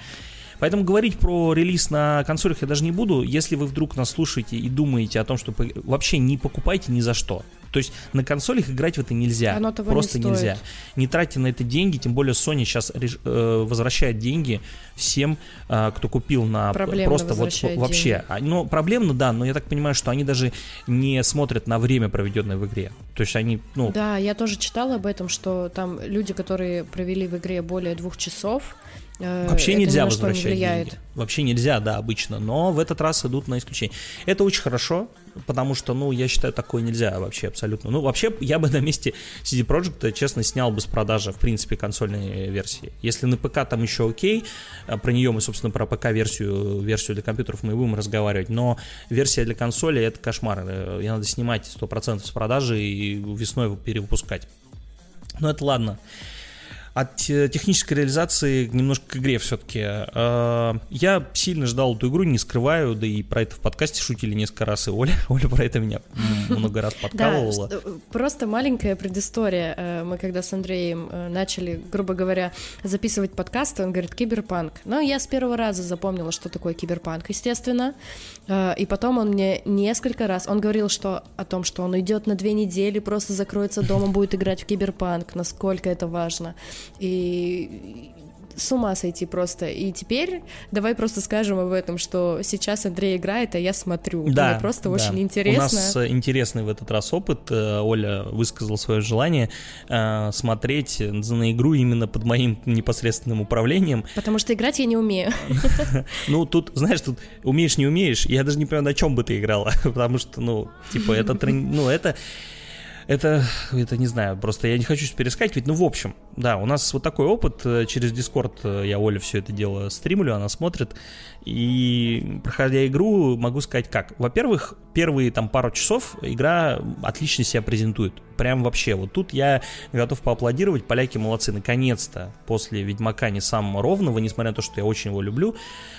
Поэтому говорить про релиз на консолях я даже не буду. Если вы вдруг нас слушаете и думаете о том, что вообще не покупайте ни за что. То есть на консолях играть в это нельзя. Оно того просто не нельзя. Не тратьте на это деньги, тем более Sony сейчас э, возвращает деньги всем, э, кто купил на проблемно просто вот вообще. Деньги. Но проблемно, да, но я так понимаю, что они даже не смотрят на время, проведенное в игре. То есть они, ну... Да, я тоже читала об этом, что там люди, которые провели в игре более двух часов, Вообще это нельзя возвращать не деньги. Вообще нельзя, да, обычно. Но в этот раз идут на исключение. Это очень хорошо, потому что, ну, я считаю, такое нельзя вообще абсолютно. Ну, вообще, я бы на месте CD Projekt, честно, снял бы с продажи, в принципе, консольной версии. Если на ПК там еще окей, про нее мы, собственно, про ПК-версию, версию для компьютеров мы будем разговаривать, но версия для консоли — это кошмар. Ее надо снимать 100% с продажи и весной перевыпускать. Но это ладно. От технической реализации немножко к игре все-таки. А, я сильно ждал эту игру, не скрываю, да и про это в подкасте шутили несколько раз, и Оля, Оля про это меня много раз подкалывала. Да, просто маленькая предыстория. Э, мы когда с Андреем э, начали, грубо говоря, записывать подкасты, он говорит «киберпанк». Но я с первого раза запомнила, что такое киберпанк, естественно. Э, и потом он мне несколько раз, он говорил что, о том, что он идет на две недели, просто закроется дома, будет играть в киберпанк, насколько это важно. И с ума сойти просто. И теперь давай просто скажем об этом, что сейчас Андрей играет, а я смотрю. Да, Мне просто да. очень интересно. У нас э, интересный в этот раз опыт. Э, Оля высказал свое желание э, смотреть на игру именно под моим непосредственным управлением. Потому что играть я не умею. Ну, тут, знаешь, тут умеешь, не умеешь. Я даже не понимаю, на чем бы ты играла. Потому что, ну, типа, это... Ну, это это, это не знаю, просто я не хочу перескакивать, ну, в общем, да, у нас вот такой опыт, э, через Дискорд э, я Оле все это дело стримлю, она смотрит, и проходя игру, могу сказать как. Во-первых, первые там пару часов игра отлично себя презентует. Прям вообще. Вот тут я готов поаплодировать. Поляки молодцы. Наконец-то после Ведьмака не самого ровного, несмотря на то, что я очень его люблю,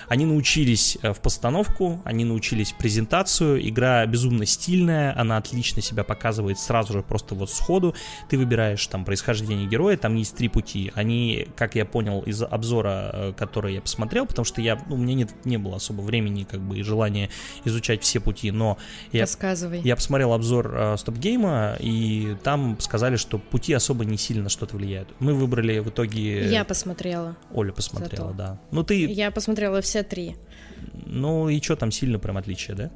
они научились э, в постановку, они научились презентацию. Игра безумно стильная, она отлично себя показывает сразу же просто вот сходу. Ты выбираешь там происхождение героя, там есть три пути. Они, как я понял из обзора, э, который я посмотрел, потому что я, ну, у меня нет не было особо времени как бы и желания изучать все пути, но я, Рассказывай. я посмотрел обзор э, стоп-гейма, и там сказали, что пути особо не сильно что-то влияют. Мы выбрали в итоге... Я посмотрела. Оля посмотрела, Зато. да. Ну ты... Я посмотрела все три. Ну и что там сильно прям отличие, да?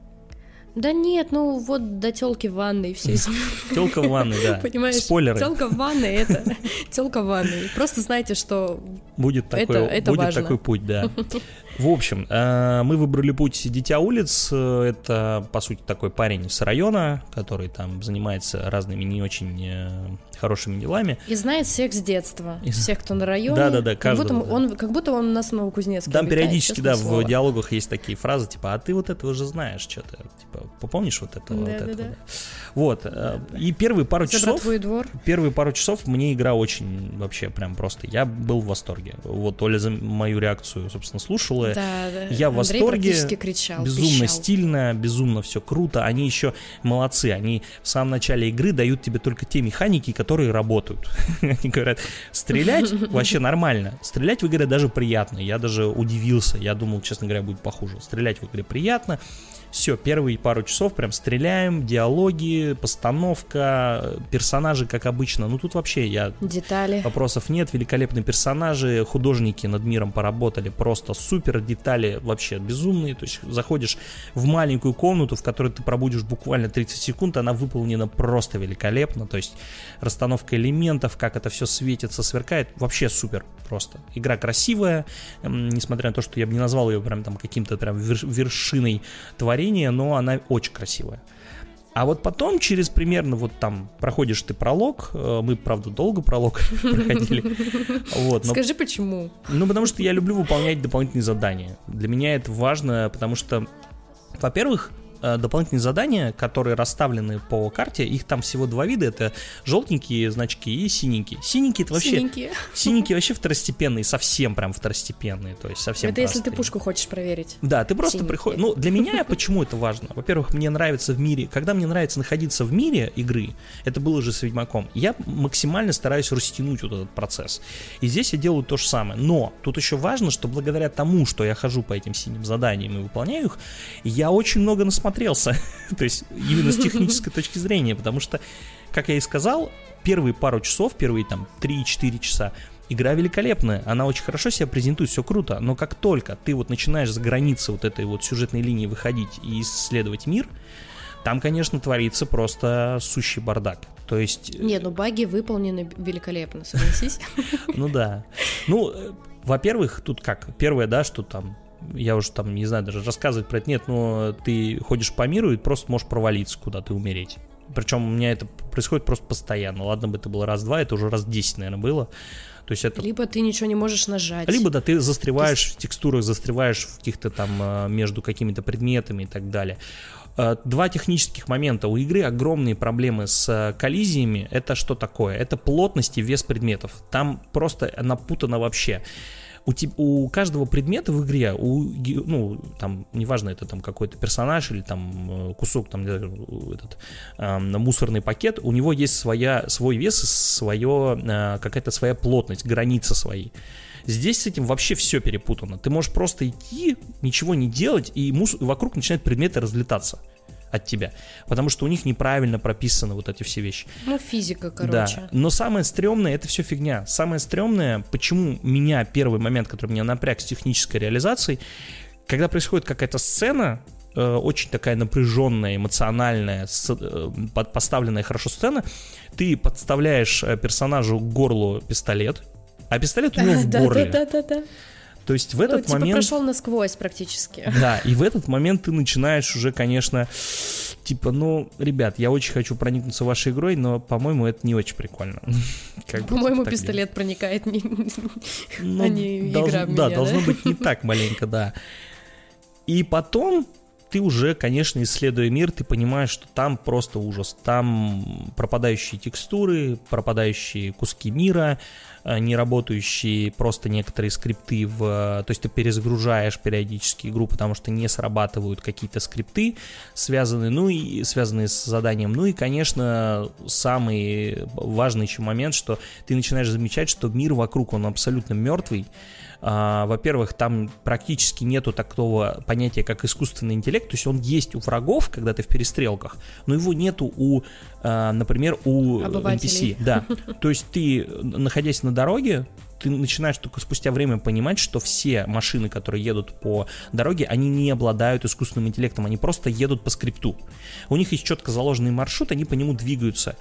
Да нет, ну вот до телки в ванной все. Телка в ванной, да. Понимаешь? Спойлеры. Телка в ванной это телка в ванной. Просто знайте, что будет такой, это, это будет важно. такой путь, да. В общем, э, мы выбрали путь Дитя улиц. Это, по сути, такой парень с района, который там занимается разными не очень э, хорошими делами. И знает всех с детства. И... Всех, кто на районе. Да, да, да, как будто, он, как будто он у нас в Новокузнецке Там обитает, периодически, да, слово. в диалогах есть такие фразы, типа, а ты вот это уже знаешь, что-то, типа, помнишь вот этого, да, вот да, этого. Да. Вот. Э, и первые пару часов... твой двор. Первые пару часов мне игра очень вообще прям просто... Я был в восторге. Вот Оля за мою реакцию, собственно, слушала. Да, да. Я в Андрей восторге. кричал, безумно пищал. стильно, безумно все круто. Они еще молодцы. Они в самом начале игры дают тебе только те механики, которые работают. Они говорят, стрелять вообще нормально. Стрелять в игре даже приятно. Я даже удивился. Я думал, честно говоря, будет похуже. Стрелять в игре приятно. Все, первые пару часов прям стреляем, диалоги, постановка, персонажи, как обычно. Ну тут вообще я... Детали. Вопросов нет, великолепные персонажи, художники над миром поработали просто супер, детали вообще безумные. То есть заходишь в маленькую комнату, в которой ты пробудешь буквально 30 секунд, она выполнена просто великолепно. То есть расстановка элементов, как это все светится, сверкает, вообще супер просто. Игра красивая, несмотря на то, что я бы не назвал ее прям там каким-то прям вершиной творения, но она очень красивая. А вот потом, через примерно вот там проходишь ты пролог, э, мы, правда, долго пролог проходили. Вот, но... Скажи, почему? Ну, потому что я люблю выполнять дополнительные задания. Для меня это важно, потому что, во-первых, дополнительные задания, которые расставлены по карте, их там всего два вида, это желтенькие значки и синенькие. Синенькие это вообще... Синенькие. Синенькие вообще второстепенные, совсем прям второстепенные, то есть совсем Это простые. если ты пушку хочешь проверить. Да, ты просто приходишь... Ну, для меня почему это важно? Во-первых, мне нравится в мире... Когда мне нравится находиться в мире игры, это было же с Ведьмаком, я максимально стараюсь растянуть вот этот процесс. И здесь я делаю то же самое. Но тут еще важно, что благодаря тому, что я хожу по этим синим заданиям и выполняю их, я очень много насмотрел насмотрелся. То есть именно с технической точки зрения, потому что, как я и сказал, первые пару часов, первые там 3-4 часа, игра великолепная, она очень хорошо себя презентует, все круто, но как только ты вот начинаешь за границы вот этой вот сюжетной линии выходить и исследовать мир, там, конечно, творится просто сущий бардак. То есть... Нет, ну баги выполнены великолепно, согласись. Ну да. Ну, э, во-первых, тут как, первое, да, что там я уже там не знаю даже рассказывать про это нет, но ты ходишь по миру и просто можешь провалиться куда-то и умереть. Причем у меня это происходит просто постоянно. Ладно бы это было раз-два, это уже раз 10, наверное, было. То есть это... Либо ты ничего не можешь нажать. Либо, да, ты застреваешь есть... в текстурах, застреваешь в каких-то там э, между какими-то предметами и так далее. Э, два технических момента. У игры огромные проблемы с э, коллизиями. Это что такое? Это плотность и вес предметов. Там просто напутано вообще у, te, у каждого предмета в игре, у, ну, там, неважно, это там какой-то персонаж или там э, кусок, там, этот э, мусорный пакет, у него есть своя, свой вес свое, э, какая-то своя плотность, границы свои. Здесь с этим вообще все перепутано. Ты можешь просто идти, ничего не делать, и мус... вокруг начинают предметы разлетаться от тебя. Потому что у них неправильно прописаны вот эти все вещи. Ну, физика, короче. Да. Но самое стрёмное, это все фигня. Самое стрёмное, почему меня, первый момент, который меня напряг с технической реализацией, когда происходит какая-то сцена, э, очень такая напряженная, эмоциональная, э, поставленная хорошо сцена, ты подставляешь э, персонажу к горлу пистолет, а пистолет у него в горле. Да, да, да, да. То есть в этот ну, типа момент... прошел насквозь практически. Да, и в этот момент ты начинаешь уже, конечно, типа, ну, ребят, я очень хочу проникнуться вашей игрой, но, по-моему, это не очень прикольно. По-моему, пистолет проникает не, ну, а не игра в меня, Да, должно быть не так маленько, да. И потом ты уже, конечно, исследуя мир, ты понимаешь, что там просто ужас. Там пропадающие текстуры, пропадающие куски мира, не работающие просто некоторые скрипты в... То есть ты перезагружаешь периодически игру, потому что не срабатывают какие-то скрипты, связанные, ну и связанные с заданием. Ну и, конечно, самый важный еще момент, что ты начинаешь замечать, что мир вокруг, он абсолютно мертвый, во-первых, там практически нету такого понятия, как искусственный интеллект, то есть он есть у врагов, когда ты в перестрелках, но его нету у, а, например, у NPC. Да, то есть ты, находясь на дороге, ты начинаешь только спустя время понимать, что все машины, которые едут по дороге, они не обладают искусственным интеллектом, они просто едут по скрипту. У них есть четко заложенный маршрут, они по нему двигаются.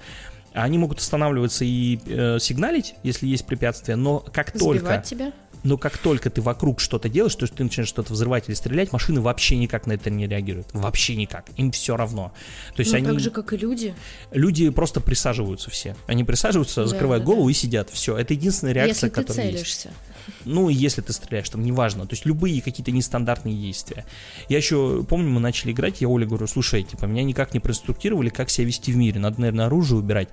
Они могут останавливаться и э, сигналить, если есть препятствия, но как Сбивать только... тебя? Но как только ты вокруг что-то делаешь, то есть ты начинаешь что-то взрывать или стрелять, машины вообще никак на это не реагируют. Вообще никак. Им все равно. То есть ну, они... так же, как и люди. Люди просто присаживаются все. Они присаживаются, да, закрывают да, голову да. и сидят. Все. Это единственная реакция, если которая ты целишься. есть. Ну, если ты стреляешь, там неважно. То есть любые какие-то нестандартные действия. Я еще помню, мы начали играть, я Оле говорю, слушай, типа, меня никак не проинструктировали, как себя вести в мире. Надо, наверное, оружие убирать.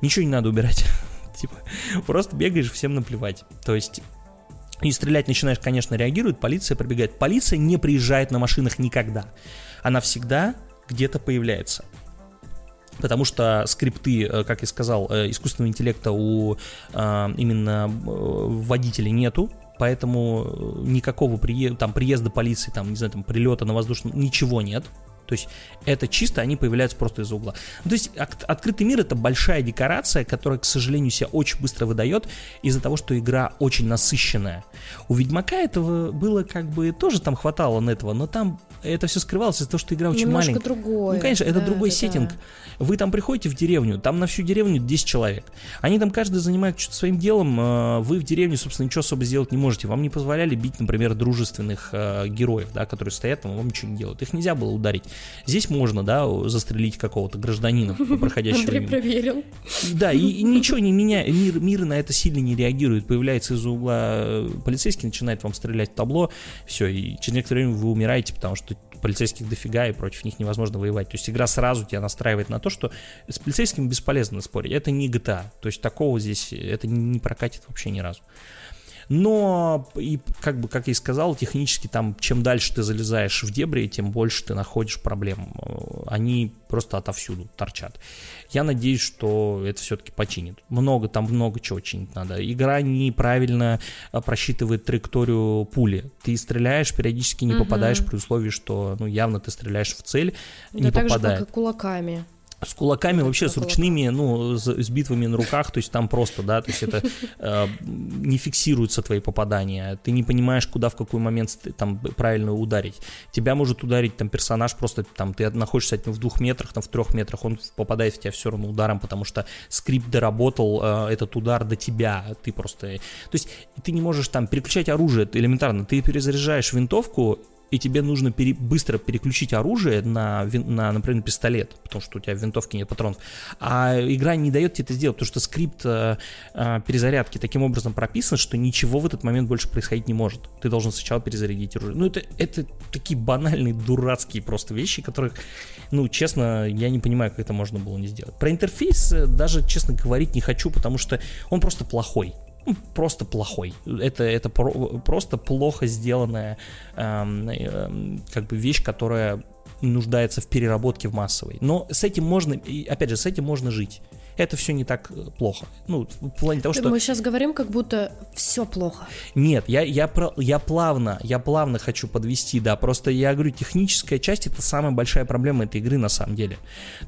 Ничего не надо убирать. Типа, просто бегаешь, всем наплевать. То есть и стрелять начинаешь, конечно, реагирует, полиция пробегает. Полиция не приезжает на машинах никогда. Она всегда где-то появляется. Потому что скрипты, э, как я сказал, э, искусственного интеллекта у э, именно водителей нету, поэтому никакого приезда, там, приезда полиции, там, не знаю, там, прилета на воздушном, ничего нет. То есть это чисто они появляются просто из угла. то есть открытый мир это большая декорация, которая, к сожалению, себя очень быстро выдает из-за того, что игра очень насыщенная. У Ведьмака этого было как бы тоже там хватало на этого, но там это все скрывалось из-за того, что игра очень Немножко маленькая. другое. Ну, конечно, это да, другой да, сеттинг. Да. Вы там приходите в деревню, там на всю деревню 10 человек. Они там каждый занимает что-то своим делом. Э, вы в деревне, собственно, ничего особо сделать не можете. Вам не позволяли бить, например, дружественных э, героев, да, которые стоят там, вам ничего не делают. Их нельзя было ударить. Здесь можно, да, застрелить какого-то гражданина, проходящего Андрей проверил. Да, и, и ничего не меняет. Мир, мир на это сильно не реагирует. Появляется из-за угла э, полицейский, начинает вам стрелять в табло. Все, и через некоторое время вы умираете, потому что полицейских дофига, и против них невозможно воевать. То есть игра сразу тебя настраивает на то, что с полицейскими бесполезно спорить. Это не GTA. То есть такого здесь, это не прокатит вообще ни разу. Но, и, как бы, как я и сказал, технически там, чем дальше ты залезаешь в дебри, тем больше ты находишь проблем. Они просто отовсюду торчат. Я надеюсь, что это все-таки починит. Много, там много чего чинить надо. Игра неправильно а, просчитывает траекторию пули. Ты стреляешь, периодически не угу. попадаешь при условии, что ну, явно ты стреляешь в цель, да не так попадает. же, как и кулаками. С кулаками, вообще с ручными, ну, с, с битвами на руках, то есть там просто, да, то есть это э, не фиксируются твои попадания, ты не понимаешь, куда в какой момент там правильно ударить. Тебя может ударить там персонаж, просто там ты находишься от него в двух метрах, там в трех метрах, он попадает в тебя все равно ударом, потому что скрипт доработал э, этот удар до тебя, ты просто... То есть ты не можешь там переключать оружие элементарно, ты перезаряжаешь винтовку, и тебе нужно пере, быстро переключить оружие на, на, например, пистолет, потому что у тебя в винтовке нет патронов, а игра не дает тебе это сделать, потому что скрипт э, э, перезарядки таким образом прописан, что ничего в этот момент больше происходить не может. Ты должен сначала перезарядить оружие. Ну, это, это такие банальные, дурацкие просто вещи, которых, ну, честно, я не понимаю, как это можно было не сделать. Про интерфейс э, даже, честно, говорить не хочу, потому что он просто плохой просто плохой. Это, это про, просто плохо сделанная эм, эм, как бы вещь, которая нуждается в переработке в массовой. Но с этим можно, опять же, с этим можно жить это все не так э, плохо. Ну, в плане того, что... Мы сейчас говорим, как будто все плохо. Нет, я, я, я плавно, я плавно хочу подвести, да, просто я говорю, техническая часть это самая большая проблема этой игры на самом деле.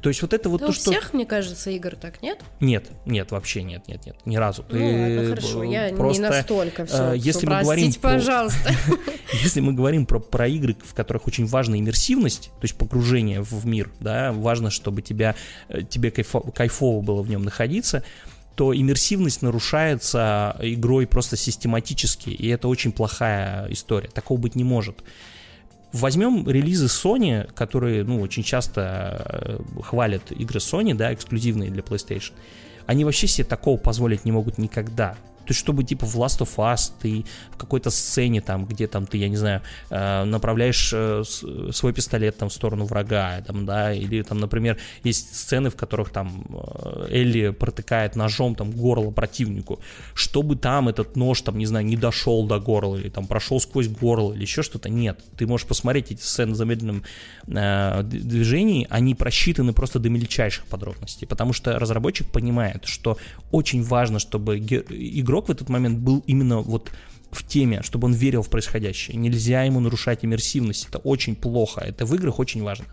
То есть вот это вот да то, у что... всех, мне кажется, игр так, нет? Нет, нет, вообще нет, нет, нет, ни разу. Ну Ты ладно, хорошо, я просто, не настолько все. Э, если мы говорим пожалуйста. Если мы говорим про, про игры, в которых очень важна иммерсивность, то есть погружение в мир, да, важно, чтобы тебя, э, тебе кайфово было в нем находиться, то иммерсивность нарушается игрой просто систематически, и это очень плохая история. Такого быть не может. Возьмем релизы Sony, которые, ну, очень часто э, хвалят игры Sony, да, эксклюзивные для PlayStation. Они вообще себе такого позволить не могут никогда. То есть, чтобы типа в Last of Us ты в какой-то сцене там, где там ты, я не знаю, э, направляешь э, свой пистолет там в сторону врага, там, да, или там, например, есть сцены, в которых там э, Элли протыкает ножом там горло противнику, чтобы там этот нож там, не знаю, не дошел до горла или там прошел сквозь горло или еще что-то, нет. Ты можешь посмотреть эти сцены в замедленном э, движении, они просчитаны просто до мельчайших подробностей, потому что разработчик понимает, что очень важно, чтобы игрок игрок в этот момент был именно вот в теме, чтобы он верил в происходящее. Нельзя ему нарушать иммерсивность. Это очень плохо. Это в играх очень важно.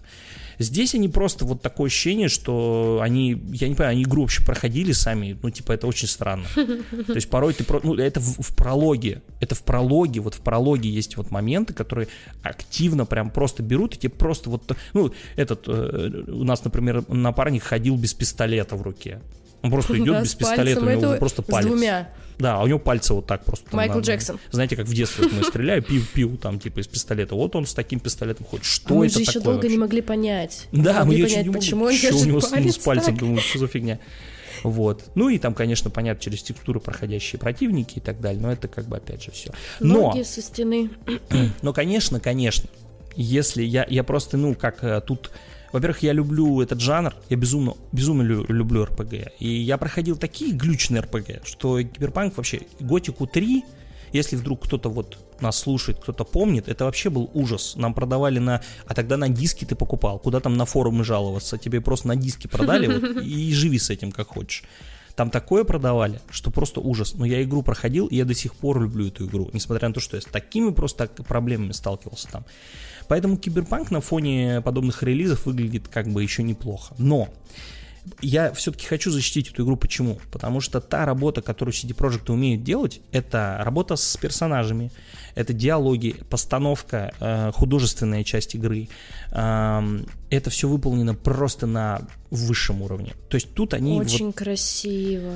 Здесь они просто вот такое ощущение, что они, я не понимаю, они игру вообще проходили сами, ну, типа, это очень странно. То есть порой ты, ну, это в, в прологе, это в прологе, вот в прологе есть вот моменты, которые активно прям просто берут и тебе просто вот, ну, этот, э, у нас, например, напарник ходил без пистолета в руке. Он просто идет да, без пистолета, у него просто палец. С двумя. Да, а у него пальцы вот так просто. Майкл на, Джексон. Знаете, как в детстве мы стреляем, пил там типа из пистолета. Вот он с таким пистолетом ходит. Что а мы это же еще долго не могли понять. Да, мы понять, не почему он держит у него палец с пальцем, думаю, что за фигня. Вот. Ну и там, конечно, понятно, через текстуры проходящие противники и так далее, но это как бы опять же все. Но, Ноги со стены. Но, конечно, конечно, если я, я просто, ну, как э, тут во-первых, я люблю этот жанр, я безумно, безумно люблю РПГ. И я проходил такие глючные РПГ, что Киберпанк вообще, Готику 3, если вдруг кто-то вот нас слушает, кто-то помнит, это вообще был ужас. Нам продавали на... А тогда на диски ты покупал. Куда там на форумы жаловаться? Тебе просто на диски продали вот, и живи с этим как хочешь. Там такое продавали, что просто ужас. Но я игру проходил, и я до сих пор люблю эту игру. Несмотря на то, что я с такими просто проблемами сталкивался там. Поэтому Киберпанк на фоне подобных релизов выглядит как бы еще неплохо. Но я все-таки хочу защитить эту игру. Почему? Потому что та работа, которую CD Projekt умеют делать, это работа с персонажами, это диалоги, постановка, э, художественная часть игры. Это все выполнено просто на высшем уровне. То есть тут они... Очень вот... красиво.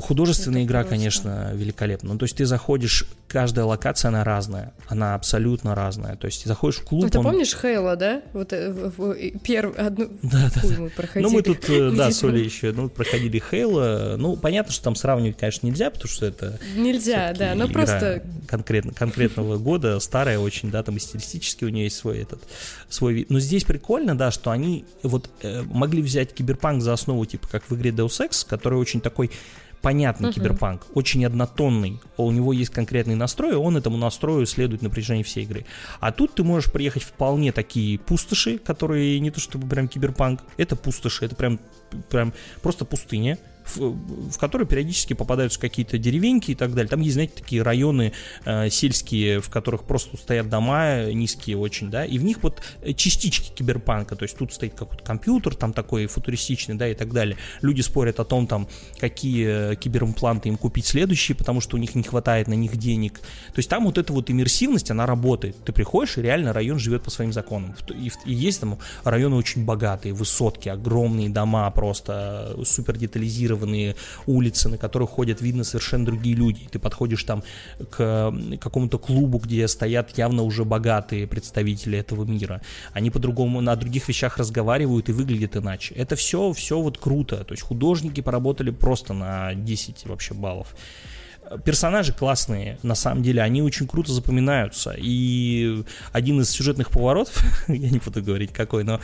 Художественная Это игра, просто. конечно, великолепна. Ну, то есть ты заходишь, каждая локация, она разная. Она абсолютно разная. То есть ты заходишь в клуб... Ну, ты он... помнишь Хейла, да? Вот э, первую, одну... Да, да, да. Мы проходили. Ну, мы тут, э, да, с Олей еще, ну, проходили Хейла. Ну, понятно, что там сравнивать, конечно, нельзя, потому что это... Нельзя, да, но просто... Конкретно, конкретного года, старая очень, да, там и стилистически у нее есть свой этот, свой вид. Но здесь прикольно, да, что они вот э, могли взять Киберпанк за основу, типа, как в игре Deus Ex, который очень такой понятный uh-huh. киберпанк, очень однотонный. У него есть конкретный настрой, и он этому настрою следует на протяжении всей игры. А тут ты можешь приехать вполне такие пустоши, которые не то чтобы прям киберпанк, это пустоши, это прям, прям просто пустыня, в, в которой периодически попадаются какие-то деревеньки и так далее. Там есть, знаете, такие районы э, сельские, в которых просто стоят дома низкие очень, да, и в них вот частички киберпанка, то есть тут стоит какой-то компьютер, там такой футуристичный, да, и так далее. Люди спорят о том, там, какие киберимпланты им купить следующие, потому что у них не хватает на них денег. То есть там вот эта вот иммерсивность, она работает. Ты приходишь, и реально район живет по своим законам. И, и есть там районы очень богатые, высотки, огромные дома, просто супер детализированные, асфальтированные улицы, на которых ходят, видно, совершенно другие люди. Ты подходишь там к какому-то клубу, где стоят явно уже богатые представители этого мира. Они по-другому на других вещах разговаривают и выглядят иначе. Это все, все вот круто. То есть художники поработали просто на 10 вообще баллов персонажи классные, на самом деле, они очень круто запоминаются. И один из сюжетных поворотов, я не буду говорить какой, но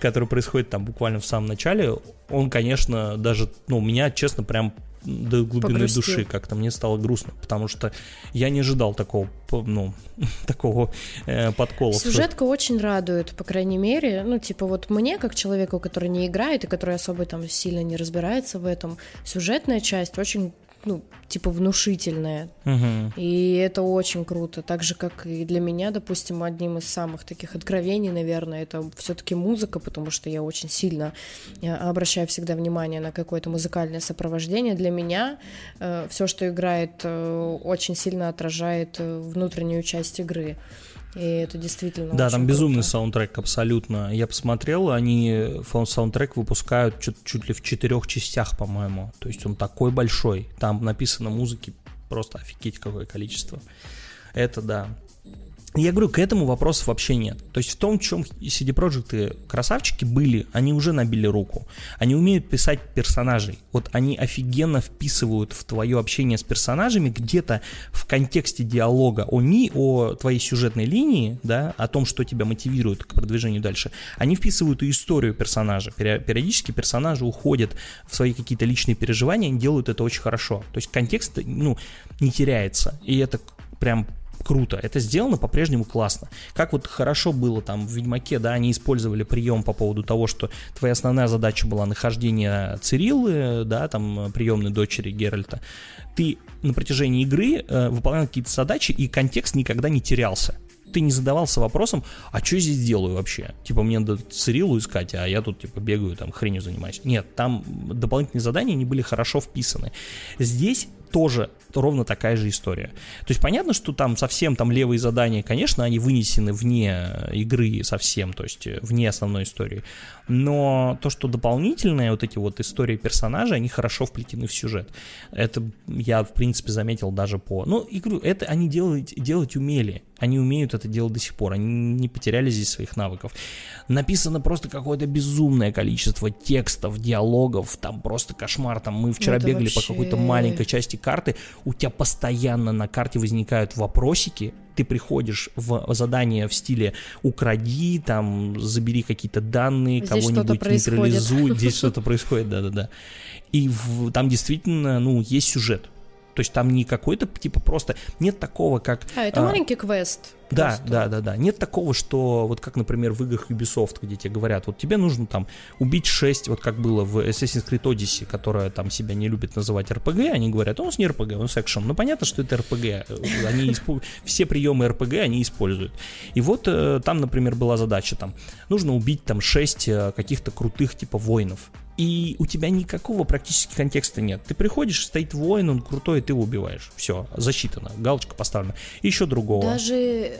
который происходит там буквально в самом начале, он, конечно, даже, ну, меня, честно, прям до глубины Погрустил. души как-то мне стало грустно, потому что я не ожидал такого, ну, такого э, подкола. Сюжетка очень радует, по крайней мере, ну, типа вот мне, как человеку, который не играет и который особо там сильно не разбирается в этом, сюжетная часть очень ну, типа внушительное. Угу. И это очень круто. Так же, как и для меня, допустим, одним из самых таких откровений, наверное, это все-таки музыка, потому что я очень сильно я обращаю всегда внимание на какое-то музыкальное сопровождение. Для меня э, все, что играет, э, очень сильно отражает э, внутреннюю часть игры. И это действительно Да, там безумный круто. саундтрек абсолютно. Я посмотрел, они саундтрек выпускают чуть, чуть ли в четырех частях, по-моему. То есть он такой большой. Там написано музыки просто офигеть какое количество. Это да. Я говорю, к этому вопросов вообще нет. То есть в том, в чем CD Projekt красавчики были, они уже набили руку. Они умеют писать персонажей. Вот они офигенно вписывают в твое общение с персонажами где-то в контексте диалога о ми, о твоей сюжетной линии, да, о том, что тебя мотивирует к продвижению дальше. Они вписывают и историю персонажа. Периодически персонажи уходят в свои какие-то личные переживания, они делают это очень хорошо. То есть контекст, ну, не теряется. И это прям круто. Это сделано по-прежнему классно. Как вот хорошо было там в Ведьмаке, да, они использовали прием по поводу того, что твоя основная задача была нахождение Цириллы, да, там приемной дочери Геральта. Ты на протяжении игры э, выполнял какие-то задачи, и контекст никогда не терялся ты не задавался вопросом, а что я здесь делаю вообще? Типа, мне надо Цирилу искать, а я тут, типа, бегаю, там, хренью занимаюсь. Нет, там дополнительные задания, они были хорошо вписаны. Здесь тоже ровно такая же история. То есть понятно, что там совсем там левые задания, конечно, они вынесены вне игры совсем, то есть э, вне основной истории. Но то, что дополнительные вот эти вот истории персонажей, они хорошо вплетены в сюжет. Это я, в принципе, заметил даже по... Ну, игру, это они делать, делать умели. Они умеют это делать до сих пор. Они не потеряли здесь своих навыков. Написано просто какое-то безумное количество текстов, диалогов. Там просто кошмар. Там мы вчера ну, бегали вообще... по какой-то маленькой части карты, у тебя постоянно на карте возникают вопросики, ты приходишь в задание в стиле укради, там, забери какие-то данные, кого-нибудь нейтрализуй, здесь что-то происходит, да-да-да. И в, там действительно, ну, есть сюжет. То есть там не какой-то, типа, просто нет такого, как... А, это а, маленький квест. Да, просто. да, да, да. Нет такого, что вот как, например, в играх Ubisoft, где тебе говорят, вот тебе нужно там убить 6, вот как было в Assassin's Creed Odyssey, которая там себя не любит называть RPG, они говорят, у нас не RPG, у нас экшен. Ну, понятно, что это RPG. Они исп... Все приемы RPG они используют. И вот э, там, например, была задача там, нужно убить там 6 э, каких-то крутых типа воинов и у тебя никакого практически контекста нет. Ты приходишь, стоит воин, он крутой, и ты его убиваешь. Все, засчитано, галочка поставлена. Еще другого. Даже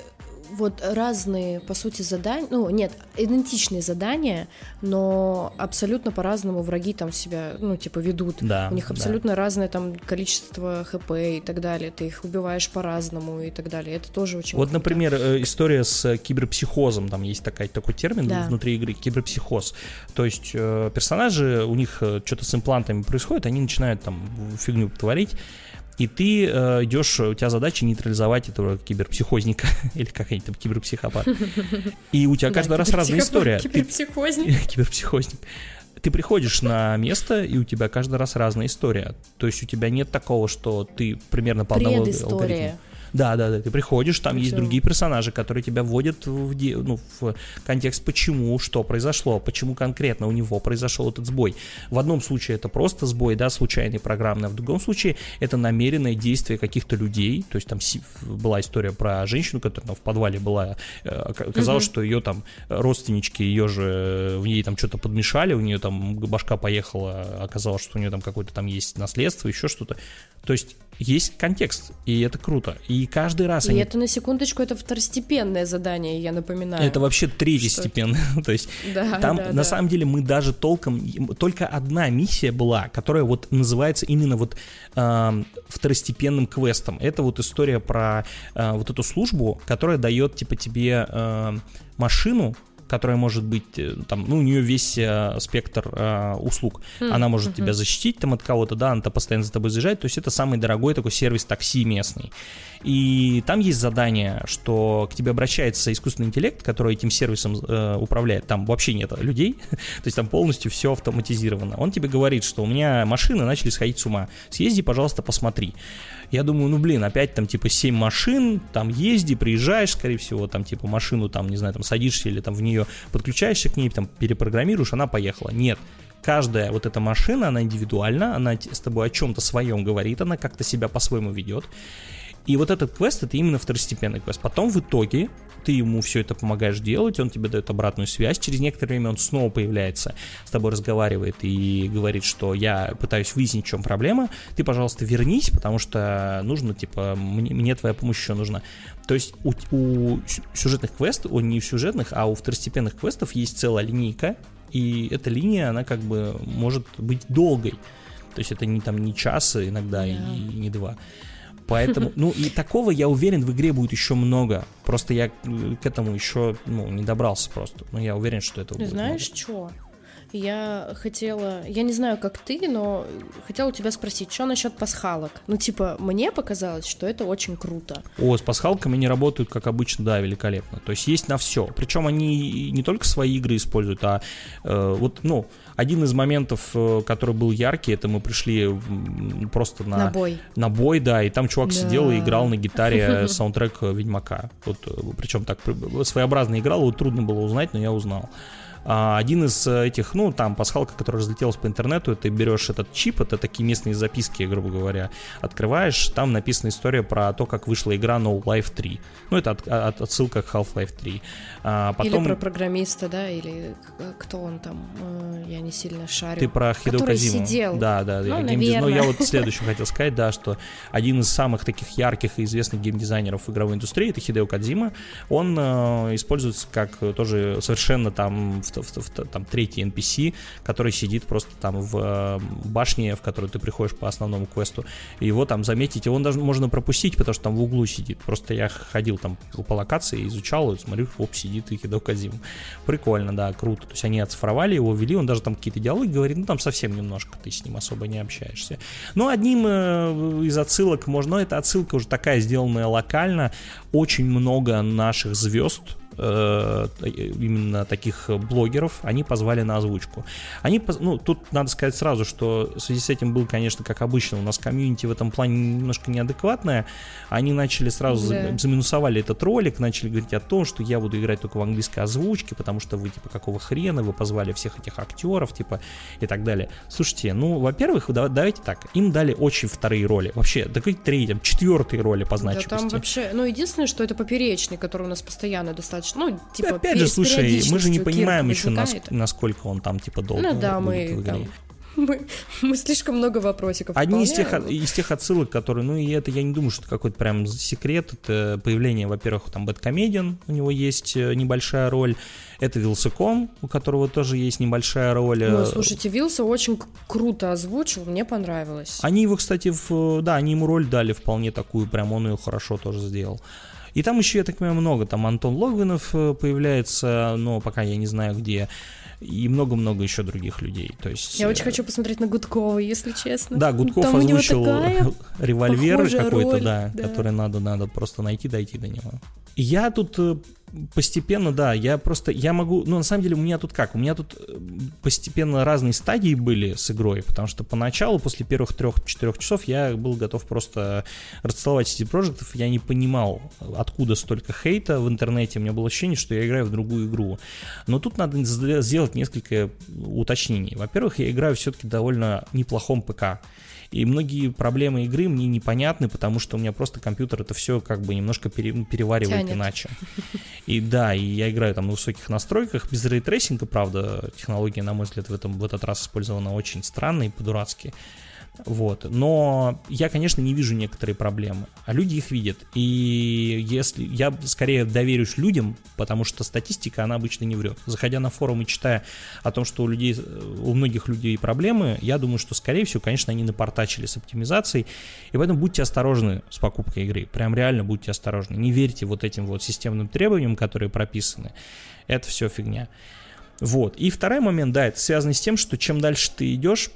вот разные, по сути, задания, ну, нет, идентичные задания, но абсолютно по-разному враги там себя, ну, типа, ведут. Да, У них абсолютно да. разное там количество хп и так далее, ты их убиваешь по-разному и так далее. Это тоже очень Вот, круто. например, э, история с киберпсихозом, там есть такая, такой термин да. внутри игры, киберпсихоз. То есть э, персонажи, у них э, что-то с имплантами происходит, они начинают там фигню творить, и ты э, идешь, у тебя задача нейтрализовать этого киберпсихозника, или как-нибудь там киберпсихопат. И у тебя каждый раз разная история. Киберпсихозник. Киберпсихозник ты приходишь на место, и у тебя каждый раз разная история. То есть у тебя нет такого, что ты примерно по одному алгоритму. Да, да, да. Ты приходишь, там Почему? есть другие персонажи, которые тебя вводят в, ну, в контекст, почему, что произошло, почему конкретно у него произошел этот сбой. В одном случае это просто сбой, да, случайный программный, а в другом случае это намеренное действие каких-то людей. То есть там была история про женщину, которая там в подвале была. Э, оказалось, угу. что ее там родственнички, ее же в ней там что-то подмешали, у нее там башка поехала, оказалось, что у нее там какое-то там есть наследство, еще что-то. То есть есть контекст, и это круто. И каждый раз и они... это, на секундочку, это второстепенное задание, я напоминаю. Это вообще третьестепенное. То есть Да, там, да, на да. самом деле, мы даже толком... Только одна миссия была, которая вот называется именно вот эм, второстепенным квестом. Это вот история про э, вот эту службу, которая дает, типа, тебе э, машину, которая может быть, э, там, ну, у нее весь э, спектр э, услуг. Хм, Она может мгм. тебя защитить там от кого-то, да, она постоянно за тобой заезжает, то есть это самый дорогой такой сервис такси местный. И там есть задание, что к тебе обращается искусственный интеллект, который этим сервисом э, управляет. Там вообще нет людей, то есть там полностью все автоматизировано. Он тебе говорит, что у меня машины начали сходить с ума. Съезди, пожалуйста, посмотри. Я думаю, ну блин, опять там типа 7 машин, там езди, приезжаешь, скорее всего, там типа машину там, не знаю, там садишься или там в нее подключаешься к ней, там перепрограммируешь, она поехала. Нет, каждая вот эта машина, она индивидуальна, она с тобой о чем-то своем говорит, она как-то себя по-своему ведет. И вот этот квест это именно второстепенный квест. Потом в итоге ты ему все это помогаешь делать, он тебе дает обратную связь. Через некоторое время он снова появляется, с тобой разговаривает и говорит, что я пытаюсь выяснить, в чем проблема. Ты, пожалуйста, вернись, потому что нужно, типа, мне, мне твоя помощь еще нужна. То есть у, у сю- сюжетных квестов, о, не у сюжетных, а у второстепенных квестов есть целая линейка, и эта линия, она как бы может быть долгой. То есть это не там не час иногда и, Да. и не два. Поэтому, ну и такого, я уверен, в игре будет еще много. Просто я э, к этому еще, ну, не добрался просто. Но я уверен, что это будет знаешь, что? Я хотела, я не знаю, как ты, но хотела у тебя спросить, что насчет пасхалок? Ну, типа, мне показалось, что это очень круто. О, с пасхалками они работают, как обычно, да, великолепно. То есть есть на все. Причем они не только свои игры используют, а э, вот, ну, один из моментов, э, который был яркий, это мы пришли просто на... На бой. на бой, да, и там чувак Да. сидел и играл на гитаре саундтрек э, Ведьмака. Вот, причем так своеобразно играл, его трудно было узнать, но я узнал. А, один из э, этих, ну, там, пасхалка, которая разлетелась по интернету, ты берешь этот чип, это такие местные записки, грубо говоря, открываешь, там написана история про то, как вышла игра No Life 3. Ну, это от- от- отсылка к Half-Life 3. А, потом Или про программиста, да, или кто он там, э, я не сильно шарю. ты про Хидо Козиму. сидел. Да, да. Ну, геймдиз- Ну, я вот следующее хотел сказать, да, что один из самых таких ярких и известных геймдизайнеров игровой индустрии, это Хидео Кадзима, он э, используется как тоже совершенно там, в, в- там третий NPC, который сидит просто там в э, башне, в которую ты приходишь по основному квесту. И его там заметить, его даже можно пропустить, потому что там в углу сидит. Просто я ходил там по локации, изучал, и смотрю, оп, сидит и Кадзима. Прикольно, да, круто. То есть они оцифровали его, ввели, он даже там какие-то диалоги говорит, ну там совсем немножко, ты с ним особо не общаешься. Но одним э, из отсылок можно, но эта отсылка уже такая сделанная локально, очень много наших звезд, э, именно таких блогеров, они позвали на озвучку. Они, ну, тут надо сказать сразу, что в связи с этим был, конечно, как обычно, у нас комьюнити в этом плане немножко неадекватное. Они начали сразу, Да. за- заминусовали этот ролик, начали говорить о том, что я буду играть только в английской озвучке, потому что вы, типа, какого хрена, вы позвали всех этих актеров, типа, и так далее. Слушайте, ну, во-первых, да- давайте так, им дали очень вторые роли. Вообще, да какие третьи, четвертые роли по Да значимости. там вообще, ну, единственное, что это поперечный, который у нас постоянно достаточно, ну, типа, Опять же, слушай, мы же не понимаем еще, нас- возникает. насколько он там, типа, долго Ну да, будет мы там Мы, мы слишком много вопросиков Одни из тех, из тех отсылок, которые, ну и это я не думаю, что это какой-то прям секрет, это появление, во-первых, там Бэткомедиан, у него есть э, небольшая роль, это Вилсаком, у которого тоже есть небольшая роль. Ну, слушайте, Вилса очень круто озвучил, мне понравилось. Они его, кстати, в, да, они ему роль дали вполне такую, прям он ее хорошо тоже сделал. И там еще, я так понимаю, много. Там Антон Логвинов э, появляется, но пока я не знаю где. И много-много еще других людей. То есть, Я э, очень хочу посмотреть на Гудкова, если честно. Да, Гудков Там озвучил револьвер какой-то, да, да. который надо, надо просто найти, дойти до него. Я тут э, постепенно, да, я просто, я могу, ну, на самом деле, у меня тут как, у меня тут э, постепенно разные стадии были с игрой, потому что поначалу, после первых трех-четырех часов, я был готов просто расцеловать CD Projekt, я не понимал, откуда столько хейта в интернете, у меня было ощущение, что я играю в другую игру. Но тут надо сд- сделать несколько уточнений. Во-первых, я играю все-таки довольно неплохом ПК. И многие проблемы игры мне непонятны, потому что у меня просто компьютер это все как бы немножко пере- переваривает Тянет. иначе. И да, и я играю там на высоких настройках, без ray tracing а, правда, технология, на мой взгляд, в, этом, в этот раз использована очень странно и по-дурацки. Вот. Но я, конечно, не вижу некоторые проблемы, а люди их видят. И если я скорее доверюсь людям, потому что статистика, она обычно не врет. Заходя на форум и читая о том, что у людей, у многих людей проблемы, я думаю, что, скорее всего, конечно, они напортачили с оптимизацией. И поэтому будьте осторожны с покупкой игры. Прям реально будьте осторожны. Не верьте вот этим вот системным требованиям, которые прописаны. Это все фигня. Вот. И второй момент, да, это связано с тем, что чем дальше ты идешь,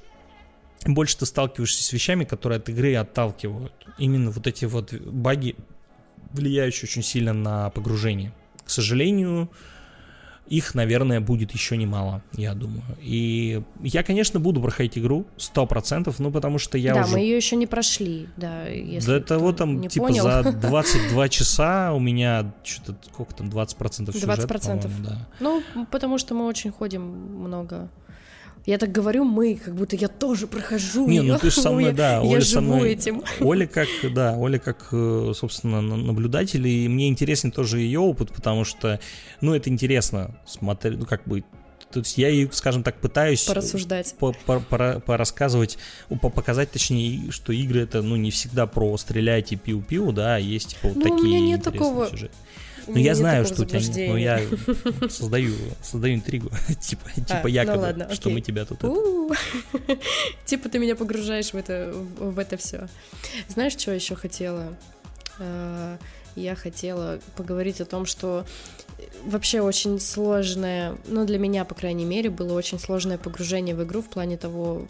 больше ты сталкиваешься с вещами, которые от игры отталкивают. Именно вот эти вот баги, влияющие очень сильно на погружение. К сожалению, их, наверное, будет еще немало, я думаю. И я, конечно, буду проходить игру 100%, ну, потому что я да, уже... мы ее еще не прошли, да, если Да это вот там, не типа, понял. за 22 часа у меня что-то, сколько там, 20% сюжета, 20%. по-моему, да. Ну, потому что мы очень ходим много. Я так говорю мы, как будто я тоже прохожу. Не, ну ты же со мной, Я- да, Я Оля со живу мной. этим. Оля как, да, Оля как, э, собственно, на- наблюдатель, и мне интересен тоже ее опыт, потому что, ну, это интересно смотреть, ну, как бы, то есть я ей, скажем так, пытаюсь Порассуждать. по- по- пора- порассказывать, по- показать, точнее, что игры это, ну, не всегда про стреляйте пиу-пиу, да, а есть, типа, вот Ну, у такие меня нет такого- сюжеты. Ну, я знаю, что у тебя нет, но я создаю, создаю интригу, типа, типа ну якобы, ладно, что мы тебя тут... Типа ты меня погружаешь в это, в это все. Знаешь, что еще хотела? Э, Я хотела поговорить о том, что вообще очень сложное, ну для меня, по крайней мере, было очень сложное погружение в игру в плане того,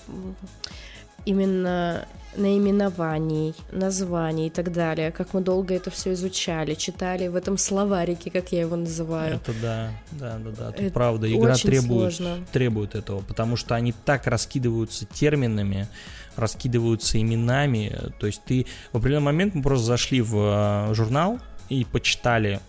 именно наименований, названий и так далее, как мы долго это все изучали, читали в этом словарике, как я его называю. Это да, да, да, да, Это правда, игра требует, сложно. требует этого, потому что они так раскидываются терминами, раскидываются именами, то есть ты в определенный момент мы просто зашли в э, журнал и почитали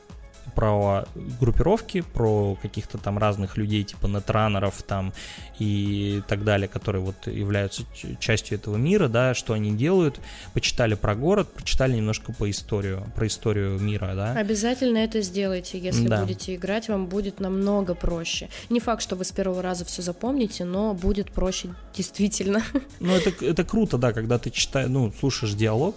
про группировки, про каких-то там разных людей, типа нетранеров там и так далее, которые вот являются частью этого мира, да, что они делают, почитали про город, прочитали немножко по историю, про историю мира, да. Обязательно это сделайте, если Да. будете играть, вам будет намного проще. Не факт, что вы с первого раза все запомните, но будет проще действительно. Ну, это, это круто, да, когда ты читаешь, ну, слушаешь диалог,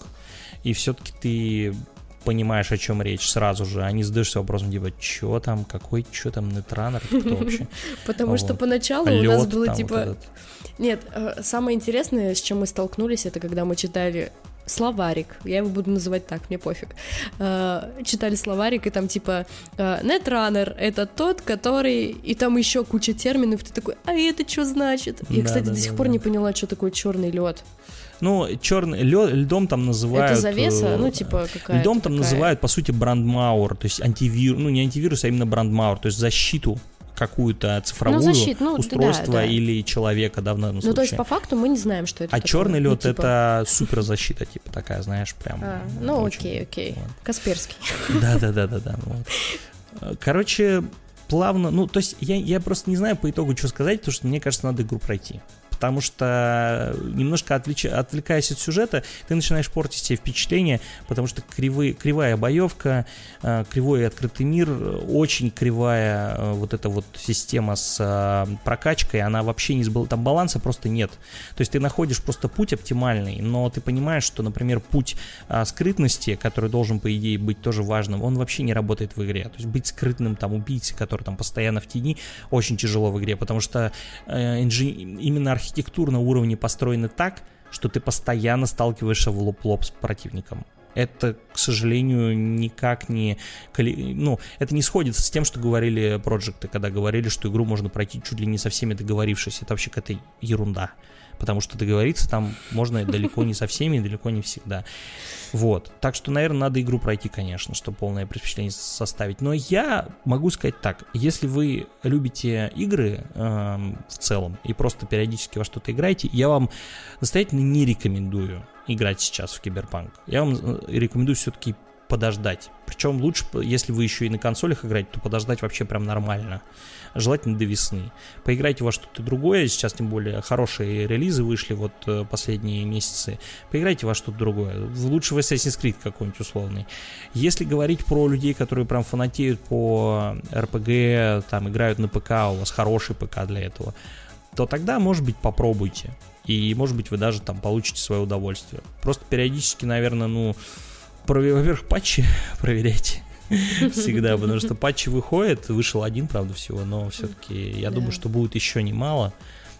и все-таки ты понимаешь, о чем речь сразу же, а не задаешься вопросом, типа, что там, какой, что там, нетранер, кто вообще? Потому что поначалу у нас было типа... Нет, э, самое интересное, с чем мы столкнулись, это когда мы читали словарик, я его буду называть так, мне пофиг. Э, Читали словарик, и там типа э, Netrunner — это тот, который... И там еще куча терминов, ты такой, а это что значит? Я, Да, кстати, да, до сих да, пор не поняла, что такое черный лед. Ну, черный, льдом там называют... Это завеса, э, ну типа какая Льдом там называют, по сути, брандмауэр, то есть антивирус, ну, не антивирус, а именно брандмауэр, то есть защиту какую-то цифровую защиту, ну, да, устройства да. или человека, да, в данном Ну, случае. то есть, по факту мы не знаем, что это А такое. черный Ну, лед типа- это суперзащита, типа такая, знаешь, прям. А, ну, очень- окей, окей. вот. Касперский. Да, да, да, да, да. вот. Короче, плавно. Ну, то есть, я, я просто не знаю по итогу, что сказать, потому что мне кажется, надо игру пройти. Потому что немножко отвлеч- отвлекаясь от сюжета, ты начинаешь портить себе впечатление, потому что кривые, кривая боевка, э, кривой открытый мир, очень кривая э, вот эта вот система с э, прокачкой, она вообще не сбыл, там баланса просто нет. То есть ты находишь просто путь оптимальный, но ты понимаешь, что, например, путь скрытности, который должен, по идее, быть тоже важным, он вообще не работает в игре. То есть быть скрытным там убийцей, который там постоянно в тени, очень тяжело в игре, потому что э, инжи- именно архитектура на уровне построена так, что ты постоянно сталкиваешься в лоб-лоб с противником. Это, к сожалению, никак не... Ну, это не сходится с тем, что говорили проекты, когда говорили, что игру можно пройти чуть ли не со всеми договорившись. Это вообще какая-то ерунда. Потому что договориться там можно далеко не со всеми и далеко не всегда. Вот. Так что, наверное, надо игру пройти, конечно, чтобы полное впечатление составить. Но я могу сказать так. Если вы любите игры эм, в целом и просто периодически во что-то играете, я вам настоятельно не рекомендую играть сейчас в Киберпанк. Я вам э, рекомендую все-таки подождать. Причем лучше, если вы еще и на консолях играете, то подождать вообще прям нормально. Желательно до весны. Поиграйте во что-то другое. Сейчас, тем более, хорошие релизы вышли вот э, последние месяцы. Поиграйте во что-то другое. Лучше в Assassin's Creed какой-нибудь условный. Если говорить про людей, которые прям фанатеют по RPG, там играют на ПК, у вас хороший ПК для этого, то тогда, может быть, попробуйте. И, может быть, вы даже там получите свое удовольствие. Просто периодически, наверное, ну, во-первых, патчи проверяйте всегда, потому что патчи выходят, вышел один, правда, всего, но все-таки я думаю, что будет еще немало.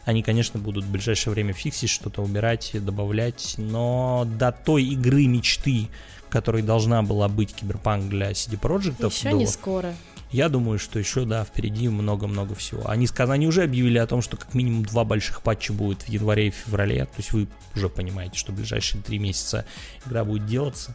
Они, конечно, будут в ближайшее время фиксить, что-то убирать, добавлять, но до той игры мечты, которой должна была быть Киберпанк для CD Projekt. Еще до... не скоро. Я думаю, что еще, да, впереди много-много всего. Они, они уже объявили о том, что как минимум два больших патча будет в январе и феврале. То есть вы уже понимаете, что в ближайшие три месяца игра будет делаться.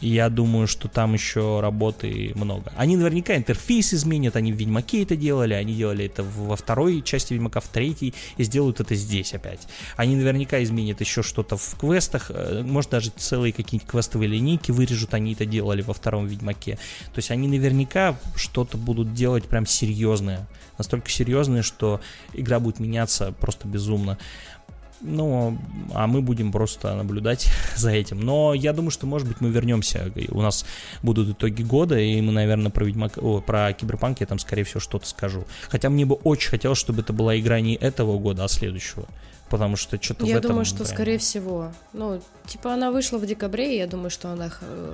Я думаю, что там еще работы много. Они наверняка интерфейс изменят, они в Ведьмаке это делали, они делали это во второй части Ведьмака, в третьей, и сделают это здесь опять. Они наверняка изменят еще что-то в квестах, э, может даже целые какие-нибудь квестовые линейки вырежут, они это делали во втором Ведьмаке. То есть они наверняка что-то будут делать прям серьезное. Настолько серьезное, что игра будет меняться просто безумно. Ну, а мы будем просто наблюдать за этим. Но я думаю, что, может быть, мы вернемся. У нас будут итоги года, и мы, наверное, про, Ведьмак... О, про Киберпанк я там, скорее всего, что-то скажу. Хотя мне бы очень хотелось, чтобы это была игра не этого года, а следующего потому что что-то Я в этом... думаю, что, прям... скорее всего, ну, типа она вышла в декабре, и я думаю, что она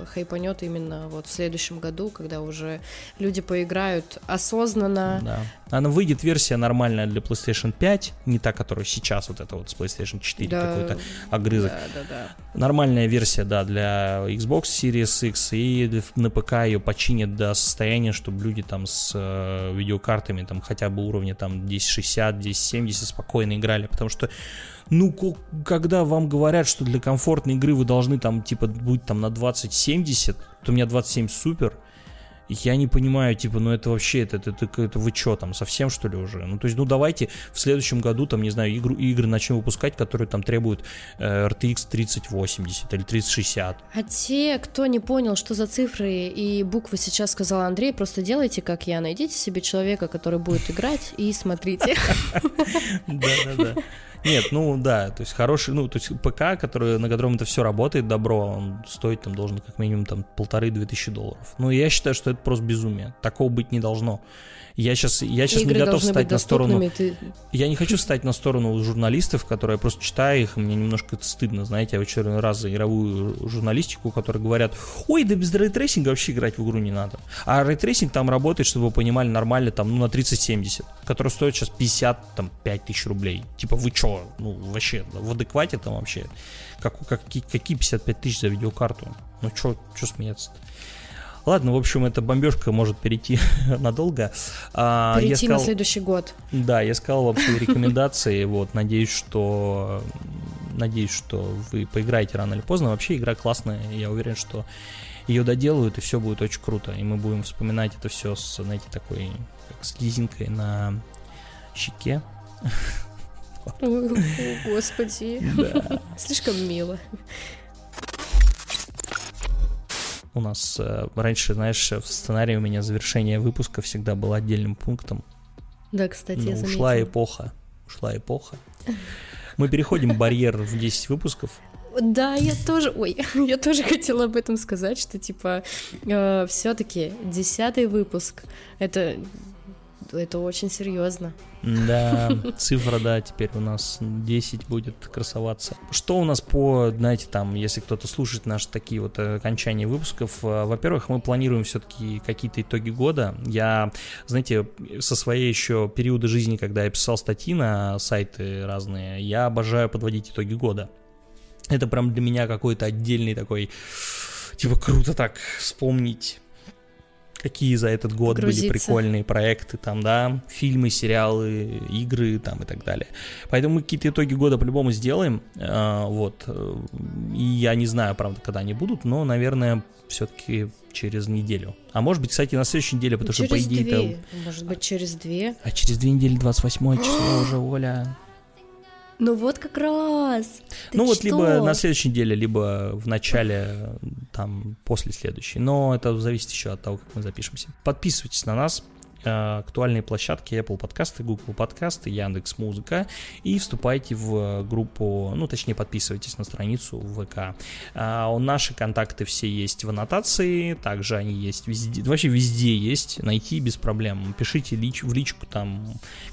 хайпанет именно вот в следующем году, когда уже люди поиграют осознанно. Да. Она выйдет версия нормальная для PlayStation 5, не та, которая сейчас вот это вот с PlayStation 4 да, какой-то огрызок. Да, да, да. Нормальная версия, да, для Xbox Series X, и на ПК ее починят до состояния, чтобы люди там с э, видеокартами там хотя бы уровня там 1060, 1070 спокойно играли, потому что ну, когда вам говорят, что для комфортной игры вы должны там, типа, быть там на 2070, то у меня 27 супер, я не понимаю, типа, ну это вообще, это, это, это, это вы что там, совсем что ли уже? Ну то есть, ну давайте в следующем году, там, не знаю, игру, игры начнем выпускать, которые там требуют э, RTX 3080 или 3060. А те, кто не понял, что за цифры и буквы сейчас сказал Андрей, просто делайте, как я, найдите себе человека, который будет играть, и смотрите. Да-да-да. Нет, ну да, то есть хороший, ну, то есть ПК, который, на котором это все работает, бодро, он стоит там должен как минимум там полторы-две тысячи долларов. Ну, я считаю, что это просто безумие. Такого быть не должно. Я сейчас, я сейчас не готов стать на сторону... Ты... Я не хочу стать на сторону журналистов, которые я просто читаю их, и мне немножко стыдно, знаете, я в очередной раз за игровую журналистику, которые говорят, ой, да без ray tracing а вообще играть в игру не надо. А ray tracing там работает, чтобы вы понимали, нормально, там, ну, на 3070, который стоит сейчас 50, там, 5 тысяч рублей. Типа, вы чё? Ну, вообще, в адеквате там вообще? Как, как, какие 55 тысяч за видеокарту? Ну, чё, чё смеяться-то? Ладно, в общем, эта бомбежка может перейти надолго. А, перейти сказал, на следующий год. Да, я сказал вообще рекомендации. Вот, надеюсь, что надеюсь, что вы поиграете рано или поздно. Вообще игра классная. Я уверен, что ее доделают, и все будет очень круто. И мы будем вспоминать это все с, знаете, такой, как с лизинкой на щеке. О, господи. Да. Слишком мило у нас э, раньше, знаешь, в сценарии у меня завершение выпуска всегда было отдельным пунктом. Да, кстати, Но я заметила. ушла эпоха. Ушла эпоха. Мы переходим барьер в 10 выпусков. Да, я тоже, ой, я тоже хотела об этом сказать, что типа э, все-таки десятый выпуск это это очень серьезно. Да, цифра, да, теперь у нас 10 будет красоваться. Что у нас по, знаете, там, если кто-то слушает наши такие вот окончания выпусков, э, во-первых, мы планируем все-таки какие-то итоги года. Я, знаете, со своей еще периода жизни, когда я писал статьи на сайты разные, я обожаю подводить итоги года. Это прям для меня какой-то отдельный такой, типа, круто так вспомнить какие за этот год Грузиться. были прикольные проекты, там, да, фильмы, сериалы, игры, там, и так далее. Поэтому мы какие-то итоги года по-любому сделаем, э, вот, и я не знаю, правда, когда они будут, но, наверное, все-таки через неделю. А может быть, кстати, на следующей неделе, потому через что, по идее, две. это... Может быть, через две. А через две недели 28 число уже, Оля. Ну вот как раз. Ты ну вот либо на следующей неделе, либо в начале, там, после следующей. Но это зависит еще от того, как мы запишемся. Подписывайтесь на нас, актуальные площадки Apple подкасты, Google подкасты, Яндекс Музыка и вступайте в группу, ну точнее подписывайтесь на страницу в ВК. А, наши контакты все есть в аннотации, также они есть везде, вообще везде есть, найти без проблем. Пишите лич, в личку там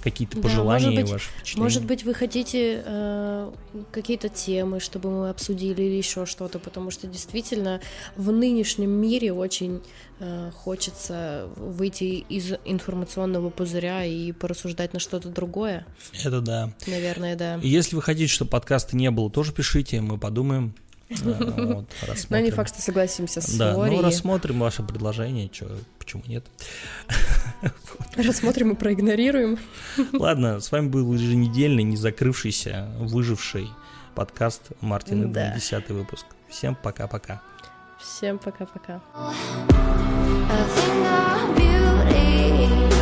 какие-то да, пожелания, может быть, ваши впечатления. Может быть, вы хотите э, какие-то темы, чтобы мы обсудили или еще что-то, потому что действительно в нынешнем мире очень э, хочется выйти из информационного пузыря и порассуждать на что-то другое. Это да. Наверное, да. И если вы хотите, чтобы подкаста не было, тоже пишите, мы подумаем. Вот, Но не факт, что согласимся с Да, ну рассмотрим ваше предложение, чё, почему нет. Рассмотрим и проигнорируем. Ладно, с вами был еженедельный, не закрывшийся, выживший подкаст Мартин да. 10 выпуск. Всем пока-пока. Всем пока-пока. free.